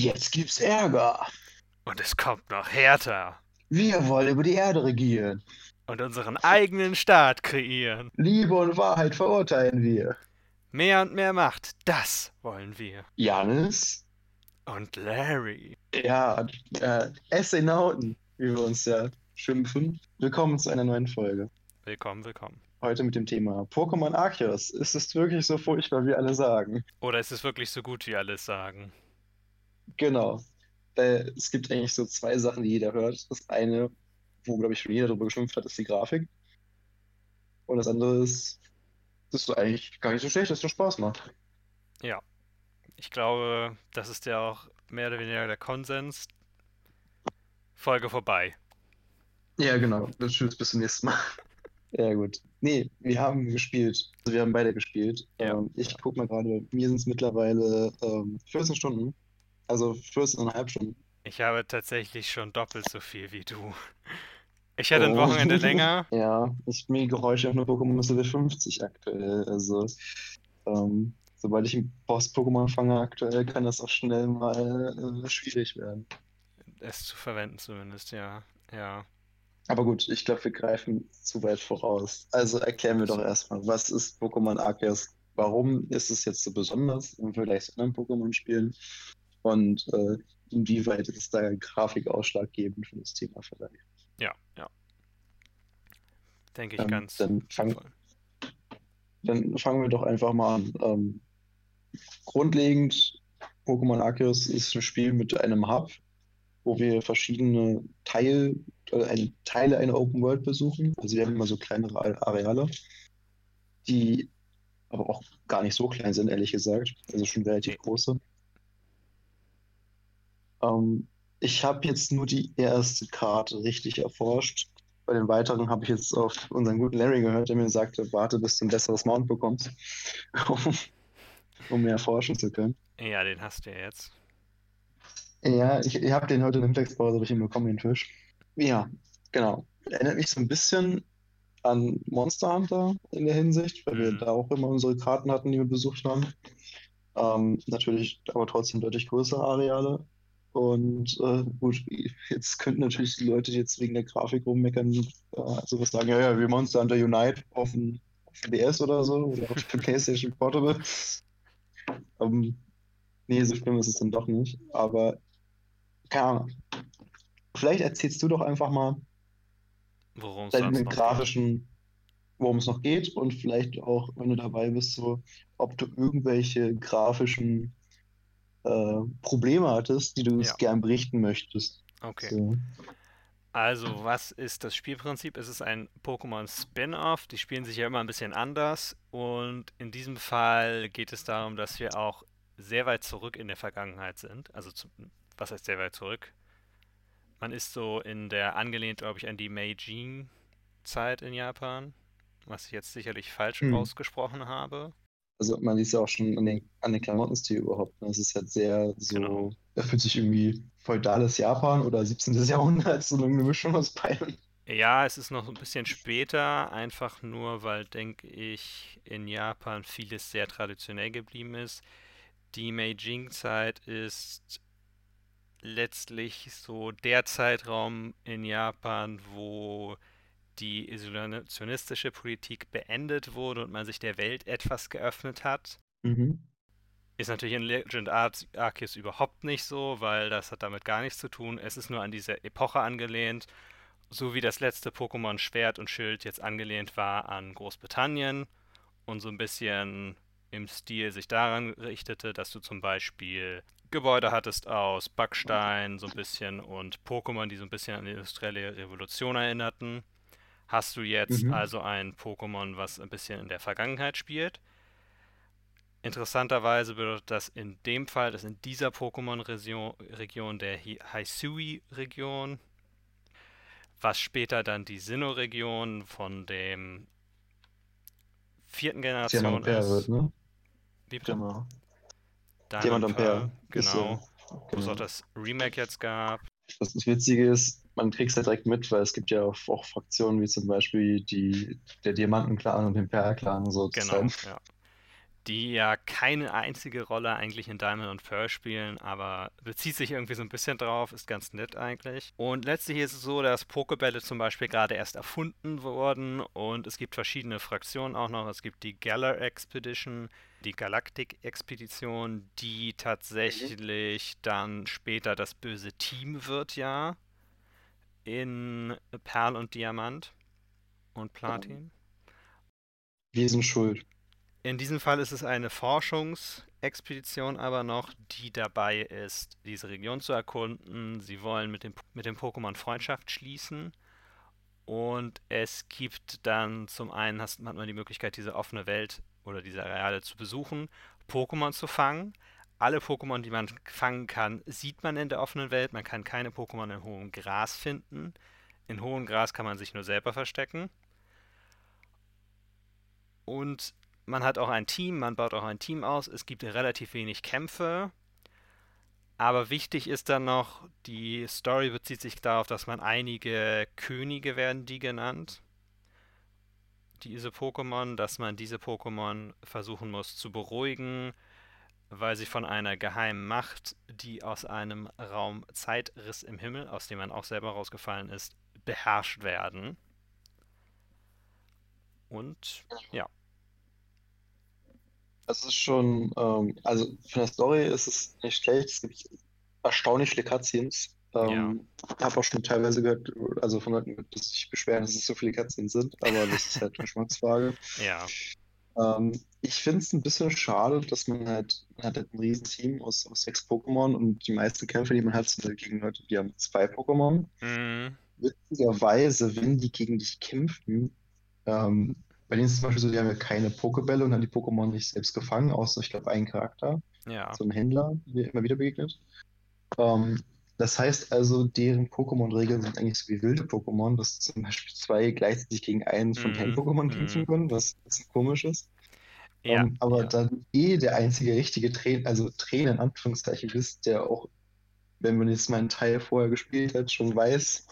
Jetzt gibt's Ärger. Und es kommt noch härter. Wir wollen über die Erde regieren. Und unseren eigenen Staat kreieren. Liebe und Wahrheit verurteilen wir. Mehr und mehr Macht, das wollen wir. Janis? Und Larry. Ja, äh, Astronauten, wie wir uns ja schimpfen. Willkommen zu einer neuen Folge. Willkommen, willkommen. Heute mit dem Thema Pokémon Arceus. Ist es wirklich so furchtbar, wie alle sagen? Oder ist es wirklich so gut, wie alle sagen? Genau. Äh, es gibt eigentlich so zwei Sachen, die jeder hört. Das eine, wo, glaube ich, schon jeder darüber geschimpft hat, ist die Grafik. Und das andere ist, dass du eigentlich gar nicht so schlecht, dass es Spaß macht. Ja. Ich glaube, das ist ja auch mehr oder weniger der Konsens. Folge vorbei. Ja, genau. Das tschüss, bis zum nächsten Mal. Ja, gut. Nee, wir haben gespielt. Also wir haben beide gespielt. Ja. Ähm, ich guck mal gerade, mir sind es mittlerweile ähm, 14 Stunden. Also 14,5 Stunden. Ich habe tatsächlich schon doppelt so viel wie du. Ich hatte ein. Wochenende länger. Ja, ich mir Geräusche auf einer Pokémon Level 50 aktuell. Also, ähm, sobald ich einen Boss-Pokémon fange aktuell, kann das auch schnell mal äh, schwierig werden. Es zu verwenden zumindest, ja. Ja. Aber gut, ich glaube, wir greifen zu weit voraus. Also erklären wir doch erstmal, was ist Pokémon Arceus? Warum ist es jetzt so besonders im Vergleich zu anderen Pokémon-Spielen? Und äh, inwieweit ist da Grafik ausschlaggebend für das Thema vielleicht? Ja, ja. Denke ich Ähm, ganz dann fang-. Dann fangen wir doch einfach mal an. Ähm, grundlegend, Pokémon Arceus ist ein Spiel mit einem Hub, wo wir verschiedene Teil, äh, eine, Teile einer Open World besuchen. Also wir haben immer so kleinere Areale, die aber auch gar nicht so klein sind, ehrlich gesagt. Also schon relativ große. Ähm, ich habe jetzt nur die erste Karte richtig erforscht. Bei den weiteren habe ich jetzt auf unseren guten Larry gehört, der mir sagte, warte, bis du ein besseres Mount bekommst, um, um mehr forschen zu können. Ja, den hast du ja jetzt. Ja, ich, ich habe den heute in der Mittagspause hab ich ihn bekommen, den Fisch. Ja, genau. Erinnert mich so ein bisschen an Monster Hunter in der Hinsicht, weil wir Mhm. da auch immer unsere Karten hatten, die wir besucht haben. Ähm, natürlich aber trotzdem deutlich größere Areale. Und äh, gut, jetzt könnten natürlich die Leute, jetzt wegen der Grafik rummeckern, äh, sowas sagen, ja, ja, wie Monster Hunter Unite auf dem, auf dem DS oder so, oder auf dem PlayStation Portable. Ähm, nee, so schlimm ist es dann doch nicht. Aber keine Ahnung. Vielleicht erzählst du doch einfach mal Worum es grafischen, worum es noch geht und vielleicht auch, wenn du dabei bist, so, ob du irgendwelche grafischen äh, Probleme hattest, die du uns Ja. gern berichten möchtest. Okay. So. Also, was ist das Spielprinzip? Es ist ein Pokémon Spin-off. Die spielen sich ja immer ein bisschen anders. Und in diesem Fall geht es darum, dass wir auch sehr weit zurück in der Vergangenheit sind. Also, zum, was heißt sehr weit zurück? Man ist so in der, angelehnt, glaube ich, an die Meijin-Zeit in Japan. Was ich jetzt sicherlich falsch Hm. ausgesprochen habe. Also man sieht ja auch schon an den, an den Klamottenstil überhaupt. Ne? Es ist halt sehr so, Genau. er fühlt sich irgendwie feudales Japan oder 17. Jahrhundert, so eine Mischung aus beiden. Ja, es ist noch ein bisschen später, einfach nur, weil, denke ich, in Japan vieles sehr traditionell geblieben ist. Die Meijing-Zeit ist letztlich so der Zeitraum in Japan, wo die isolationistische Politik beendet wurde und man sich der Welt etwas geöffnet hat. Mhm. Ist natürlich in Legend Ar Arceus überhaupt nicht so, weil das hat damit gar nichts zu tun. Es ist nur an diese Epoche angelehnt, so wie das letzte Pokémon Schwert und Schild jetzt angelehnt war an Großbritannien und so ein bisschen im Stil sich daran richtete, dass du zum Beispiel Gebäude hattest aus Backstein, so ein bisschen und Pokémon, die so ein bisschen an die industrielle Revolution erinnerten. Hast du jetzt Mhm. also ein Pokémon, was ein bisschen in der Vergangenheit spielt. Interessanterweise bedeutet das in dem Fall, dass in dieser Pokémon-Region der Hi- Hisui-Region, was später dann die Sinnoh-Region von dem vierten Generation ist. wird, ne? Wie bitte? Genau. Diamond ist genau. so. Wo es Genau. auch das Remake jetzt gab. Das, das Witzige ist, man kriegt es ja direkt mit, weil es gibt ja auch, Fraktionen wie zum Beispiel die, der Diamanten-Clan und den Perl-Clan Genau, sozusagen. ja. die ja keine einzige Rolle eigentlich in Diamond und Pearl spielen, aber bezieht sich irgendwie so ein bisschen drauf, ist ganz nett eigentlich. Und letztlich ist es so, dass Pokebälle zum Beispiel gerade erst erfunden wurden und es gibt verschiedene Fraktionen auch noch. Es gibt die Galar Expedition, die Galactic Expedition, die tatsächlich dann später das böse Team wird, ja, in Perl und Diamant und Platin. Wir sind schuld. In diesem Fall ist es eine Forschungsexpedition aber noch, die dabei ist, diese Region zu erkunden. Sie wollen mit dem, mit dem Pokémon Freundschaft schließen. Und es gibt dann zum einen hat man die Möglichkeit, diese offene Welt oder diese Areale zu besuchen, Pokémon zu fangen. Alle Pokémon, die man fangen kann, sieht man in der offenen Welt. Man kann keine Pokémon in hohem Gras finden. In hohem Gras kann man sich nur selber verstecken. Und man hat auch ein Team, man baut auch ein Team aus. Es gibt relativ wenig Kämpfe. Aber wichtig ist dann noch, die Story bezieht sich darauf, dass man einige Könige werden die genannt. Diese Pokémon, dass man diese Pokémon versuchen muss zu beruhigen, weil sie von einer geheimen Macht, die aus einem Raum Zeitriss im Himmel, aus dem man auch selber rausgefallen ist, beherrscht werden. Und ja, es ist schon, ähm, also für eine Story ist es nicht schlecht. Es gibt erstaunlich viele Cutscenes. Ähm, ja. habe auch schon teilweise gehört, also von Leuten, die sich beschweren, dass es so viele Cutscenes sind, aber das ist halt eine Geschmacksfrage. Ja. Ähm, ich finde es ein bisschen schade, dass man halt, man hat halt ein riesen Team aus, aus sechs Pokémon und die meisten Kämpfe, die man hat, sind halt gegen Leute, die haben zwei Pokémon. Mhm. Witzigerweise, wenn die gegen dich kämpfen, ähm, bei denen ist es zum Beispiel so, die haben ja keine Pokebälle und haben die Pokémon nicht selbst gefangen, außer ich glaube einen Charakter. Ja. So ein Händler, der immer wieder begegnet. Ähm, das heißt also, deren Pokémon-Regeln sind eigentlich so wie wilde Pokémon, dass zum Beispiel zwei gleichzeitig gegen einen von den mm, Pokémon kämpfen mm. können, was ein bisschen komisch ist. Ja, um, ähm, aber ja. dann eh der einzige richtige Trainer, also Trainer in Anführungszeichen ist, der auch, wenn man jetzt mal einen Teil vorher gespielt hat, schon weiß,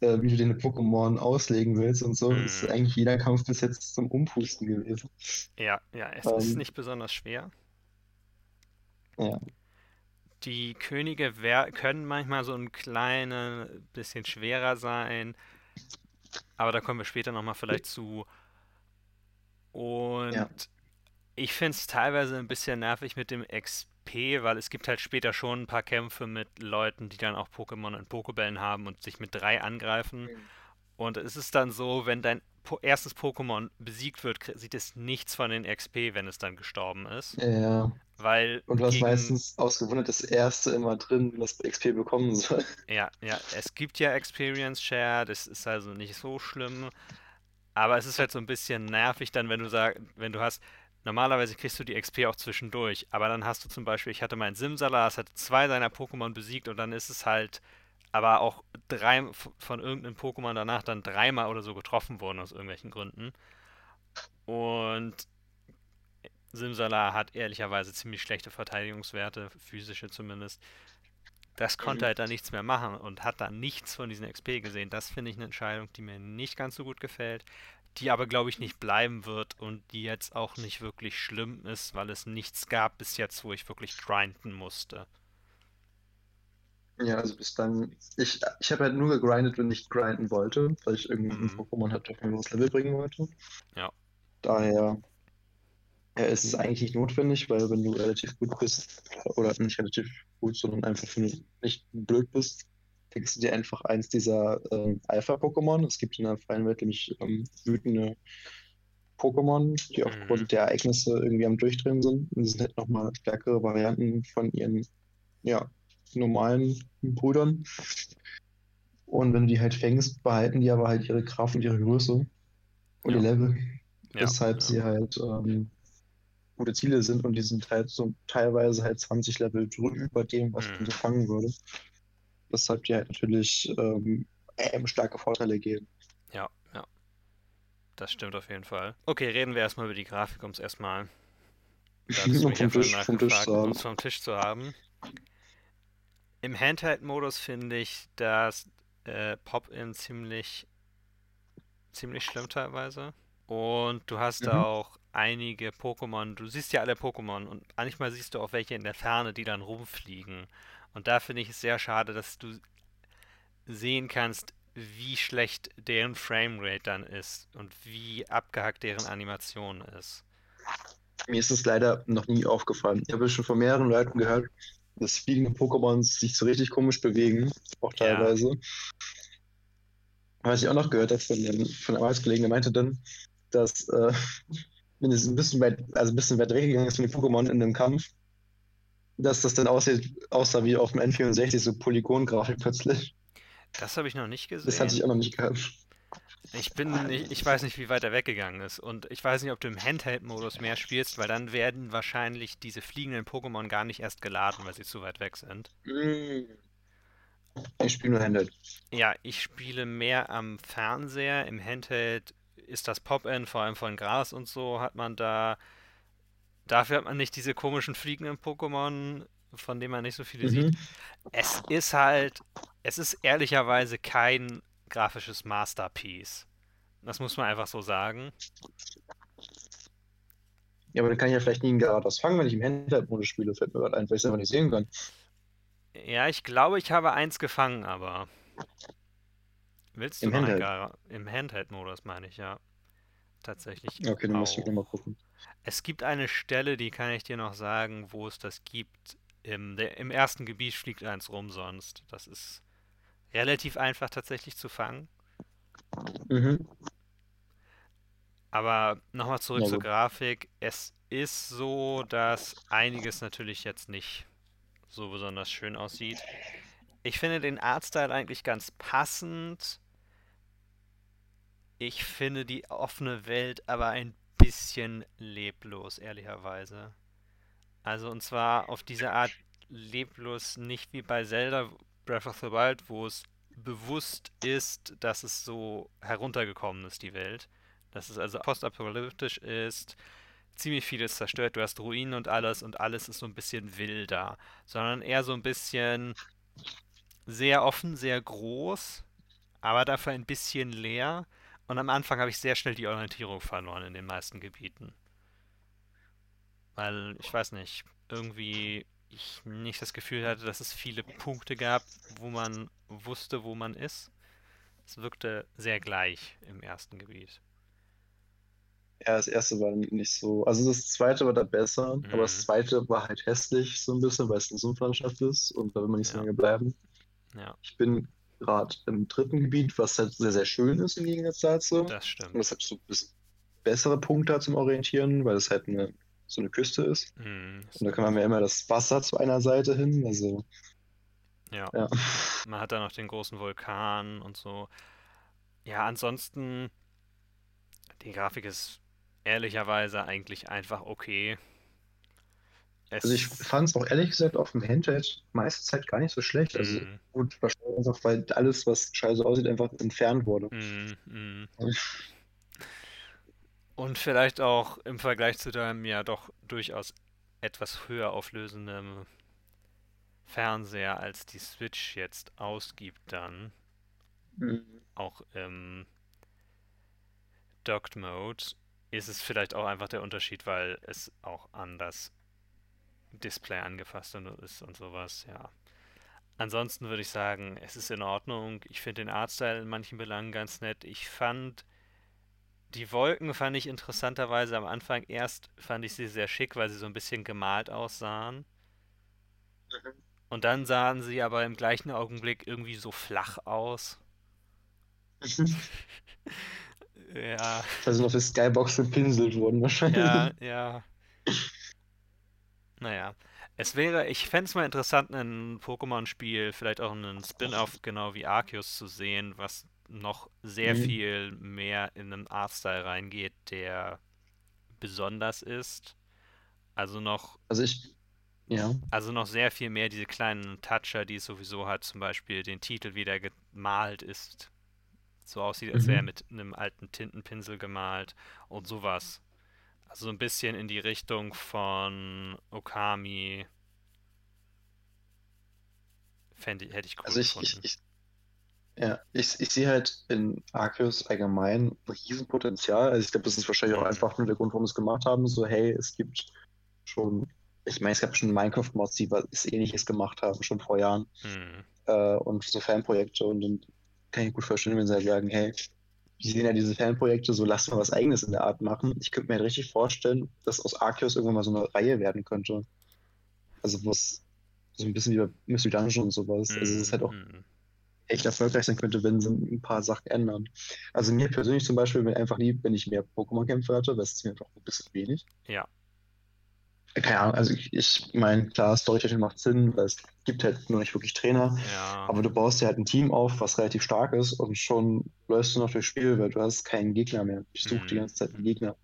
äh, wie du den Pokémon auslegen willst und so, hm. ist eigentlich jeder Kampf bis jetzt zum Umpusten gewesen. Ja, ja, es ähm, ist nicht besonders schwer. Ja. Die Könige können manchmal so ein kleines bisschen schwerer sein, aber da kommen wir später nochmal vielleicht zu. Und ja. ich finde es teilweise ein bisschen nervig mit dem XP weil es gibt halt später schon ein paar Kämpfe mit Leuten, die dann auch Pokémon und Pokebällen haben und sich mit drei angreifen. Mhm. Und es ist dann so, wenn dein erstes Pokémon besiegt wird, sieht es nichts von den XP, wenn es dann gestorben ist. Ja. Weil und du hast gegen... meistens ausgewundert das erste immer drin, was XP bekommen soll. Ja, ja, es gibt ja Experience Share, das ist also nicht so schlimm. Aber es ist halt so ein bisschen nervig dann, wenn du sagst, wenn du hast, Normalerweise kriegst du die XP auch zwischendurch, aber dann hast du zum Beispiel, ich hatte meinen Simsala, es hat zwei seiner Pokémon besiegt und dann ist es halt, aber auch drei von irgendeinem Pokémon danach dann dreimal oder so getroffen worden aus irgendwelchen Gründen. Und Simsala hat ehrlicherweise ziemlich schlechte Verteidigungswerte, physische zumindest. Das konnte halt da nichts mehr machen und hat da nichts von diesen XP gesehen. Das finde ich eine Entscheidung, die mir nicht ganz so gut gefällt die aber, glaube ich, nicht bleiben wird und die jetzt auch nicht wirklich schlimm ist, weil es nichts gab bis jetzt, wo ich wirklich grinden musste. Ja, also bis dann. Ich, ich habe halt nur gegrindet, wenn ich grinden wollte, weil ich irgendein mhm. Pokémon halt auf ein hohes Level bringen wollte. Ja. Daher ist es eigentlich nicht notwendig, weil wenn du relativ gut bist, oder nicht relativ gut, sondern einfach nicht blöd bist, kriegst du dir einfach eins dieser äh, Alpha-Pokémon. Es gibt in der freien Welt nämlich ähm, wütende Pokémon, die aufgrund mhm. der Ereignisse irgendwie am Durchdrehen sind. Und die sind halt nochmal stärkere Varianten von ihren ja, normalen Brüdern. Und wenn du die halt fängst, behalten die aber halt ihre Kraft und ihre Größe und ja. ihr Level. Ja, weshalb ja. sie halt ähm, gute Ziele sind und die sind halt so teilweise halt 20 Level über dem, was mhm. du so fangen würdest weshalb die halt natürlich ähm, starke Vorteile geben. Ja, ja. Das stimmt auf jeden Fall. Okay, reden wir erstmal über die Grafik, um es erstmal vom Tisch, vom Tisch um vom Tisch zu haben. Im Handheld-Modus finde ich das äh, Pop-In ziemlich, ziemlich schlimm teilweise. Und du hast mhm. auch einige Pokémon, du siehst ja alle Pokémon und manchmal siehst du auch welche in der Ferne, die dann rumfliegen. Und da finde ich es sehr schade, dass du sehen kannst, wie schlecht deren Framerate dann ist und wie abgehackt deren Animation ist. Mir ist es leider noch nie aufgefallen. Ich habe schon von mehreren Leuten gehört, dass fliegende Pokémon sich so richtig komisch bewegen, auch teilweise. Ja. Was ich auch noch gehört habe von, einem Arbeitskollegen, der meinte dann, dass äh, wenn es ein bisschen weit, also ein bisschen weit weggegangen ist von den Pokémon in dem Kampf, dass das dann aussieht, aussah wie auf dem N64 so Polygon-Grafik plötzlich. Das habe ich noch nicht gesehen. Das hatte ich auch noch nicht gehört. Ich bin, ich, ich weiß nicht, wie weit er weggegangen ist. Und ich weiß nicht, ob du im Handheld-Modus mehr spielst, weil dann werden wahrscheinlich diese fliegenden Pokémon gar nicht erst geladen, weil sie zu weit weg sind. Ich spiele nur Handheld. Ja, ich spiele mehr am Fernseher. Im Handheld ist das Pop-In, vor allem von Gras und so, hat man da. Dafür hat man nicht diese komischen fliegenden Pokémon, von denen man nicht so viele mhm. sieht. Es ist halt, es ist ehrlicherweise kein grafisches Masterpiece. Das muss man einfach so sagen. Ja, aber dann kann ich ja vielleicht nie ein Garados fangen, wenn ich im Handheld-Modus spiele, fällt mir gerade ein, weil ich es einfach nicht sehen kann. Ja, ich glaube, ich habe eins gefangen, aber. Willst du Im Handheld? Gar... Im Handheld-Modus, meine ich, ja. Tatsächlich. Okay, dann muss ich nochmal gucken. Es gibt eine Stelle, die kann ich dir noch sagen, wo es das gibt. Im, der, im ersten Gebiet fliegt eins rum sonst. Das ist relativ einfach tatsächlich zu fangen. Mhm. Aber nochmal zurück ja, zur Grafik. Es ist so, dass einiges natürlich jetzt nicht so besonders schön aussieht. Ich finde den Artstyle eigentlich ganz passend. Ich finde die offene Welt aber ein bisschen leblos, ehrlicherweise. Also und zwar auf diese Art leblos, nicht wie bei Zelda Breath of the Wild, wo es bewusst ist, dass es so heruntergekommen ist, die Welt. Dass es also postapokalyptisch ist, ziemlich vieles zerstört, du hast Ruinen und alles und alles ist so ein bisschen wilder, sondern eher so ein bisschen sehr offen, sehr groß, aber dafür ein bisschen leer. Und am Anfang habe ich sehr schnell die Orientierung verloren in den meisten Gebieten. Weil, ich weiß nicht, irgendwie ich nicht das Gefühl hatte, dass es viele Punkte gab, wo man wusste, wo man ist. Es wirkte sehr gleich im ersten Gebiet. Ja, das erste war nicht so. Also das zweite war da besser, mhm. aber das mhm. zweite war halt hässlich so ein bisschen, weil es eine Sumpflandschaft ist und da will man nicht so ja. lange bleiben. Ja. Ich bin gerade im dritten Gebiet, was halt sehr, sehr schön ist im Gegensatz dazu. Das stimmt. Und das hat so ein bisschen bessere Punkte zum Orientieren, weil es halt eine, so eine Küste ist. Mhm. Und da kann man ja immer das Wasser zu einer Seite hin. Also. Ja. ja. Man hat da noch den großen Vulkan und so. Ja, ansonsten, die Grafik ist ehrlicherweise eigentlich einfach okay. Also ich fand es auch ehrlich gesagt auf dem Handheld meiste Zeit gar nicht so schlecht. Also mm. gut, wahrscheinlich einfach, weil alles, was scheiße aussieht, einfach entfernt wurde. Mm, mm. Und vielleicht auch im Vergleich zu deinem ja doch durchaus etwas höher auflösenden Fernseher, als die Switch jetzt ausgibt, dann mhm. auch im Docked Mode ist es vielleicht auch einfach der Unterschied, weil es auch an das Display angefasst ist und sowas, ja. Ansonsten würde ich sagen, es ist in Ordnung. Ich finde den Artstyle in manchen Belangen ganz nett. Ich fand die Wolken fand ich interessanterweise am Anfang erst fand ich sie sehr schick, weil sie so ein bisschen gemalt aussahen. Mhm. Und dann sahen sie aber im gleichen Augenblick irgendwie so flach aus. Ja. Also noch für Skybox gepinselt wurden wahrscheinlich. Ja, ja. Naja. Es wäre, ich fände es mal interessant, ein Pokémon-Spiel, vielleicht auch einen Spin-off genau wie Arceus zu sehen, was noch sehr mhm. viel mehr in einen Artstyle reingeht, der besonders ist. Also noch. Also ich. Ja. Also noch sehr viel mehr diese kleinen Toucher, die sowieso hat, zum Beispiel den Titel wieder gemalt ist, so aussieht, als wäre er mhm. mit einem alten Tintenpinsel gemalt und sowas. Also so ein bisschen in die Richtung von Okami. Fände, hätte ich cool also ich, ich, ich, Ja, ich, ich sehe halt in Arceus allgemein ein Riesenpotenzial. Also ich glaube, das ist wahrscheinlich auch einfach nur der Grund, warum sie es gemacht haben. So, hey, es gibt schon, ich meine, es gab schon Minecraft-Mods, die was ähnliches gemacht haben, schon vor Jahren. Hm. Äh, und so Fanprojekte. Und dann kann ich gut verstehen, wenn sie halt sagen, hey, wir sehen ja diese Fanprojekte, so lass mal was eigenes in der Art machen. Ich könnte mir halt richtig vorstellen, dass aus Arceus irgendwann mal so eine Reihe werden könnte. Also was so ein bisschen wie bei Mystery Dungeon und sowas. Also es ist halt auch Hm. echt erfolgreich sein könnte, wenn sie ein paar Sachen ändern. Also mir persönlich zum Beispiel wäre einfach lieb, wenn ich mehr Pokémon-Kämpfe hatte, weil es ist mir einfach ein bisschen wenig. Ja. Keine Ahnung, also ich, ich meine, klar, Storytelling macht Sinn, weil es gibt halt nur nicht wirklich Trainer, Ja. aber du baust dir halt ein Team auf, was relativ stark ist und schon läufst du noch durchs Spiel, weil du hast keinen Gegner mehr. Ich suche die Mhm. ganze Zeit einen Gegner.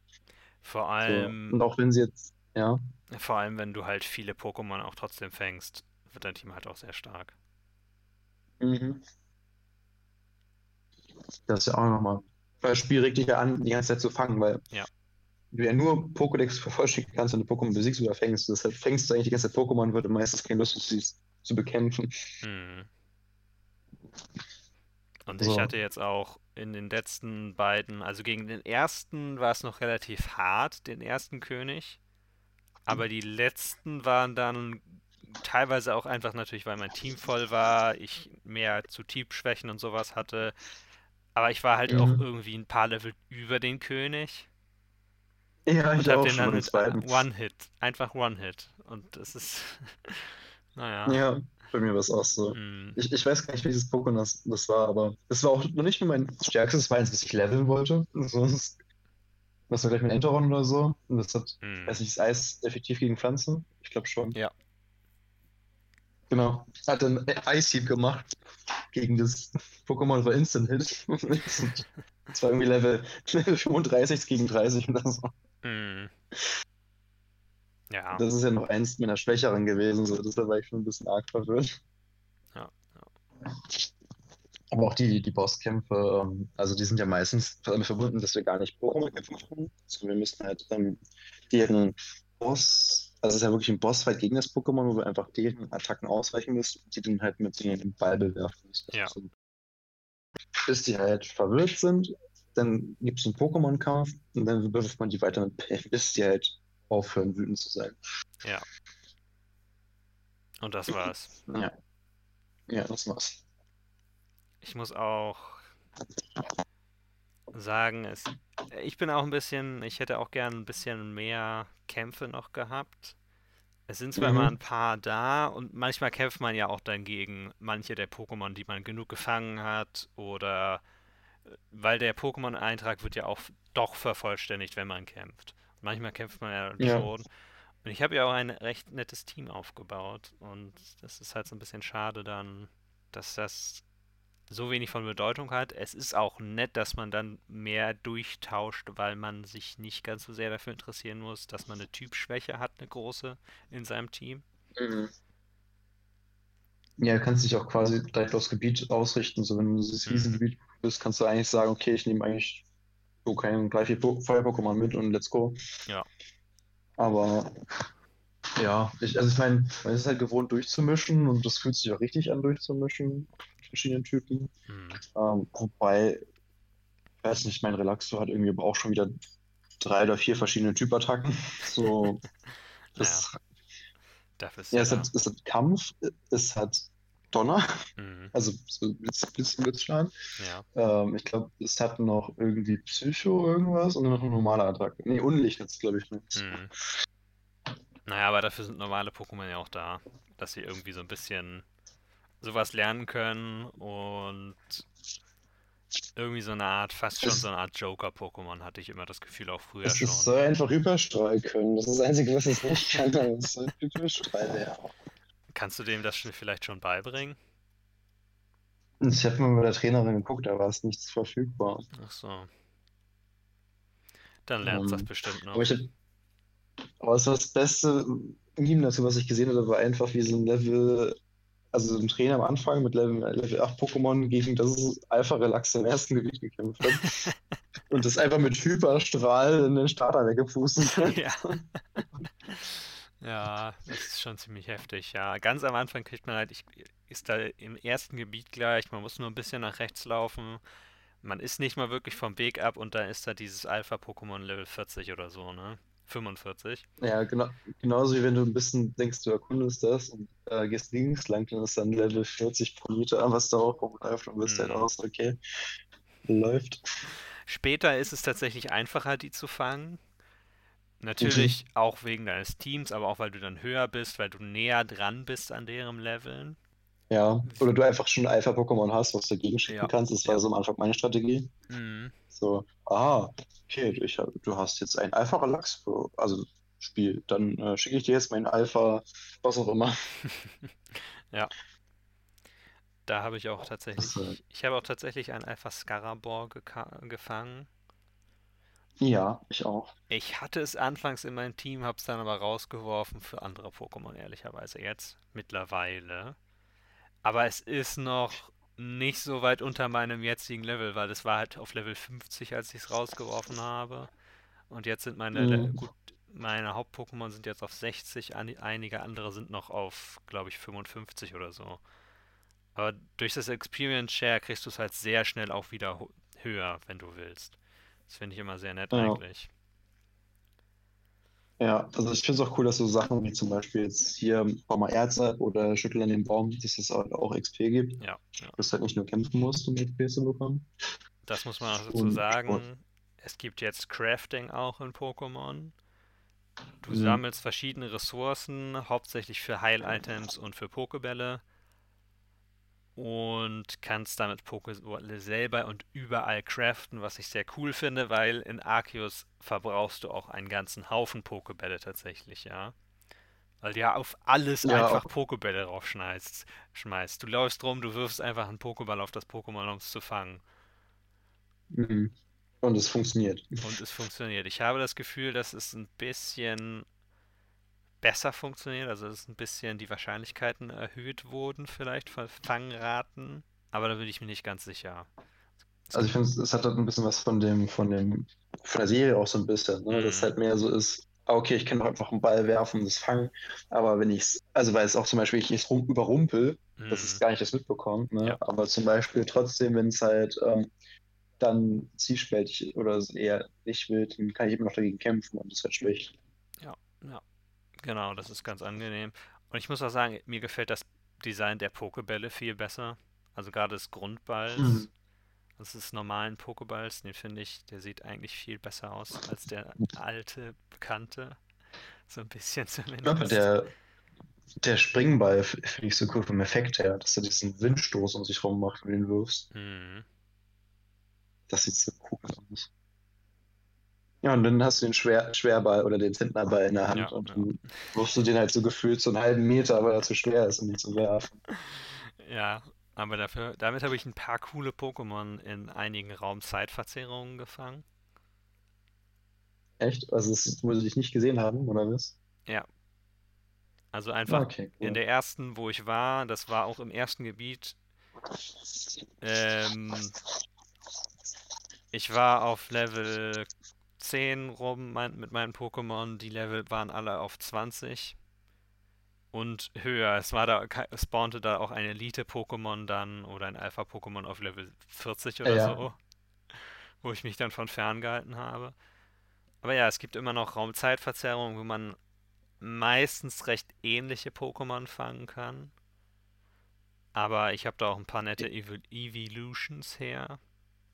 Vor So. allem, Und auch wenn sie jetzt, ja, vor allem, wenn du halt viele Pokémon auch trotzdem fängst, wird dein Team halt auch sehr stark. mhm. das ist ja auch nochmal. Weil das Spiel regt dich ja an, die ganze Zeit zu fangen, weil Ja. Du ja nur Pokédex vervollständigen kannst, du Pokémon besiegst oder fängst. Deshalb fängst du eigentlich die ganze Zeit Pokémon, wird meistens keine Lust, sie zu bekämpfen. Hm. Und So. ich hatte jetzt auch in den letzten beiden, also gegen den ersten war es noch relativ hart, den ersten König. Aber die letzten waren dann teilweise auch einfach natürlich, weil mein Team voll war, ich mehr zu Typschwächen und sowas hatte. Aber ich war halt auch Mhm. irgendwie ein paar Level über den König Ja, ich hab auch den schon dann mit zweiten. One-Hit, einfach One-Hit. Und das ist, naja. Ja, bei mir war es auch so. hm, Ich, ich weiß gar nicht, welches Pokémon das, das war, aber das war auch noch nicht nur mein stärkstes, das das ich leveln wollte. Sonst, das war gleich mit Enteron oder so. Und das hat, hm. weiß nicht, ist Eis effektiv gegen Pflanzen? Ich glaube schon. Ja. Genau. Hat dann Heap gemacht gegen das Pokémon war Instant Hit. Das war irgendwie Level, Level 35 gegen 30 oder so. Hm. Ja, Das ist ja noch eins meiner Schwächeren gewesen, so deshalb war ich schon ein bisschen arg verwirrt. Ja, Aber auch die, die Bosskämpfe, ähm, also die sind ja meistens damit verbunden, dass wir gar nicht Pokémon-Kämpfe machen. Also wir müssen halt ähm, deren Boss, also es ist ja wirklich ein Bossfight gegen das Pokémon, wo wir einfach deren Attacken ausweichen müssen und die dann halt mit einem Ball bewerfen müssen. Ja. Also, bis die halt verwirrt sind, dann gibt es einen Pokémon-Kampf und dann wirft man die weiter mit bis die halt aufhören, wütend zu sein. und das war's. Ja. Ja, das war's. Ich muss auch sagen, es, ich bin auch ein bisschen, ich hätte auch gern ein bisschen mehr Kämpfe noch gehabt. Es sind zwar Mhm. immer ein paar da und manchmal kämpft man ja auch dann gegen manche der Pokémon, die man genug gefangen hat oder weil der Pokémon-Eintrag wird ja auch doch vervollständigt, wenn man kämpft. Manchmal kämpft man ja Ja. schon. Und ich habe ja auch ein recht nettes Team aufgebaut und das ist halt so ein bisschen schade dann, dass das so wenig von Bedeutung hat. Es ist auch nett, dass man dann mehr durchtauscht, weil man sich nicht ganz so sehr dafür interessieren muss, dass man eine Typschwäche hat, eine große in seinem Team. Mhm. Ja, du kannst dich auch quasi direkt aufs Gebiet ausrichten. So, wenn du dieses Mhm. Riesengebiet bist, kannst du eigentlich sagen, okay, ich nehme eigentlich so kein gleich viel Feuer-Pokémon mit und let's go. Ja. Aber ja, ich, also ich meine, man ist halt gewohnt durchzumischen und das fühlt sich auch richtig an, durchzumischen, mit verschiedenen Typen. Hm. Ähm, wobei, ich weiß nicht, mein Relaxo hat irgendwie aber auch schon wieder drei oder vier verschiedene Typattacken. So, das, Dafür ist ja, ja es hat, es hat Kampf, es hat Donner, Mhm. also so Blitz, Blitz, Blitzschlag. Ja. Ähm, ich glaube, es hat noch irgendwie Psycho irgendwas und dann noch eine normale Attacke. Nee, Unlicht jetzt, glaube ich. noch. Mhm. Naja, aber dafür sind normale Pokémon ja auch da, dass sie irgendwie so ein bisschen sowas lernen können und irgendwie so eine Art, fast schon Es- so eine Art Joker-Pokémon hatte ich immer das Gefühl auch früher Es, schon. es soll einfach Überstrahl können. Das ist das Einzige, was es nicht kann. aber Es soll Überstrahl werden. Kannst du dem das vielleicht schon beibringen? Ich habe mal bei der Trainerin geguckt, da war es nichts verfügbar. Ach so. Dann lernt das Ähm, bestimmt noch. Aber ich aber es war das Beste Team dazu, was ich gesehen habe, war einfach wie so ein Level, also so ein Trainer am Anfang mit Level, Level 8 Pokémon gegen das Alpha-Relax im ersten Gebiet gekämpft hat. Und das einfach mit Hyperstrahl in den Starter weggepustet hat. Ja. Ja, das ist schon ziemlich heftig. Ja, ganz am Anfang kriegt man halt, ich, ist da im ersten Gebiet gleich, man muss nur ein bisschen nach rechts laufen. Man ist nicht mal wirklich vom Weg ab und da ist da dieses Alpha-Pokémon Level 40 oder so, ne? 45. Ja, genau, genauso wie wenn du ein bisschen denkst, du erkundest das und äh, gehst links lang, dann ist dann Level 40 pro Liter, was da auch rumläuft und bist halt Hm. aus, okay, läuft. Später ist es tatsächlich einfacher, die zu fangen. Mhm. Natürlich auch wegen deines Teams, aber auch weil du dann höher bist, weil du näher dran bist an deren Leveln. Ja, oder du einfach schon Alpha-Pokémon hast, was du dagegen schicken Ja, kannst. Das war ja. so am Anfang meine Strategie. Mhm. So, aha, okay, ich, du hast jetzt ein Alpha-Relax, also Spiel. Dann äh, schicke ich dir jetzt mein Alpha, was auch immer. Ja, da habe ich auch äh, tatsächlich, ich habe auch tatsächlich einen Alpha Scarabor gefangen. Ja, ich auch. Ich hatte es anfangs in meinem Team, habe es dann aber rausgeworfen für andere Pokémon, ehrlicherweise jetzt, mittlerweile. Aber es ist noch nicht so weit unter meinem jetzigen Level, weil es war halt auf Level 50, als ich es rausgeworfen habe. Und jetzt sind meine, Mhm. gut, meine Haupt-Pokémon sind jetzt auf 60, an- einige andere sind noch auf, glaube ich, 55 oder so. Aber durch das Experience Share kriegst du es halt sehr schnell auch wieder höher, wenn du willst. Das finde ich immer sehr nett Ja, eigentlich. ja, also ich finde es auch cool, dass so Sachen wie zum Beispiel jetzt hier Bau mal Erz ab oder Schüttel an den Baum, dass es halt auch XP gibt. Ja, ja. Dass du halt nicht nur kämpfen musst, um XP zu bekommen. Das muss man auch dazu Und, und sagen. Es gibt jetzt Crafting auch in Pokémon. Du mh, sammelst verschiedene Ressourcen, hauptsächlich für Heil-Items und für Pokebälle. Und kannst damit Pokébälle selber und überall craften, was ich sehr cool finde, weil in Arceus verbrauchst du auch einen ganzen Haufen Pokebälle tatsächlich, ja. Weil du ja auf alles ja, einfach auch, Pokebälle draufschmeißt. Schmeißt. Du läufst rum, du wirfst einfach einen Pokéball auf das Pokémon, um es zu fangen. mh. Und es funktioniert. Und es funktioniert. Ich habe das Gefühl, dass es ein bisschen besser funktioniert, also dass ein bisschen die Wahrscheinlichkeiten erhöht wurden, vielleicht von Fangraten. Aber da bin ich mir nicht ganz sicher. Also ich finde, es hat halt ein bisschen was von dem, von dem, von der Serie auch so ein bisschen, ne? Dass es halt mehr so ist, okay, ich kann doch einfach einen Ball werfen und das fangen, aber wenn ich es, also weil es auch zum Beispiel, ich es rum, überrumpel, dass es gar nicht das mitbekommt, ne? ja, Aber zum Beispiel trotzdem, wenn es halt ähm, dann zielspältig oder eher nicht wird, dann kann ich immer noch dagegen kämpfen und das ist halt schlecht. ja, ja. Genau, das ist ganz angenehm. Und ich muss auch sagen, mir gefällt das Design der Pokebälle viel besser. Also gerade des Mhm. Grundballs. Das des normalen Pokeballs, den finde ich, der sieht eigentlich viel besser aus als der alte, bekannte. So ein bisschen Ja, zumindest. der, der Springball finde ich so cool vom Effekt her, dass er diesen Windstoß um sich rum macht, wenn du ihn wirfst. Mhm. Das sieht so cool aus. Ja, und dann hast du den Schwer Schwerball oder den Zentnerball in der Hand Ja, und dann wirfst du den halt so gefühlt so einen halben Meter, weil er zu schwer ist, um ihn zu werfen. Ja, aber dafür, damit habe ich ein paar coole Pokémon in einigen Raumzeitverzerrungen gefangen. Echt? Also, das, wo sie dich nicht gesehen haben, oder was? Ja, also Ah, einfach Okay, in cool. der ersten, wo ich war, das war auch im ersten Gebiet. Ähm, ich war auf Level 10 rum mein, mit meinen Pokémon. Die Level waren alle auf 20 und höher. Es war da, spawnte da auch ein Elite-Pokémon dann oder ein Alpha-Pokémon auf Level 40 Ja, oder ja. so, wo ich mich dann von fern gehalten habe. Aber ja, es gibt immer noch Raumzeitverzerrungen, wo man meistens recht ähnliche Pokémon fangen kann. Aber ich habe da auch ein paar nette Evol Evolutions her,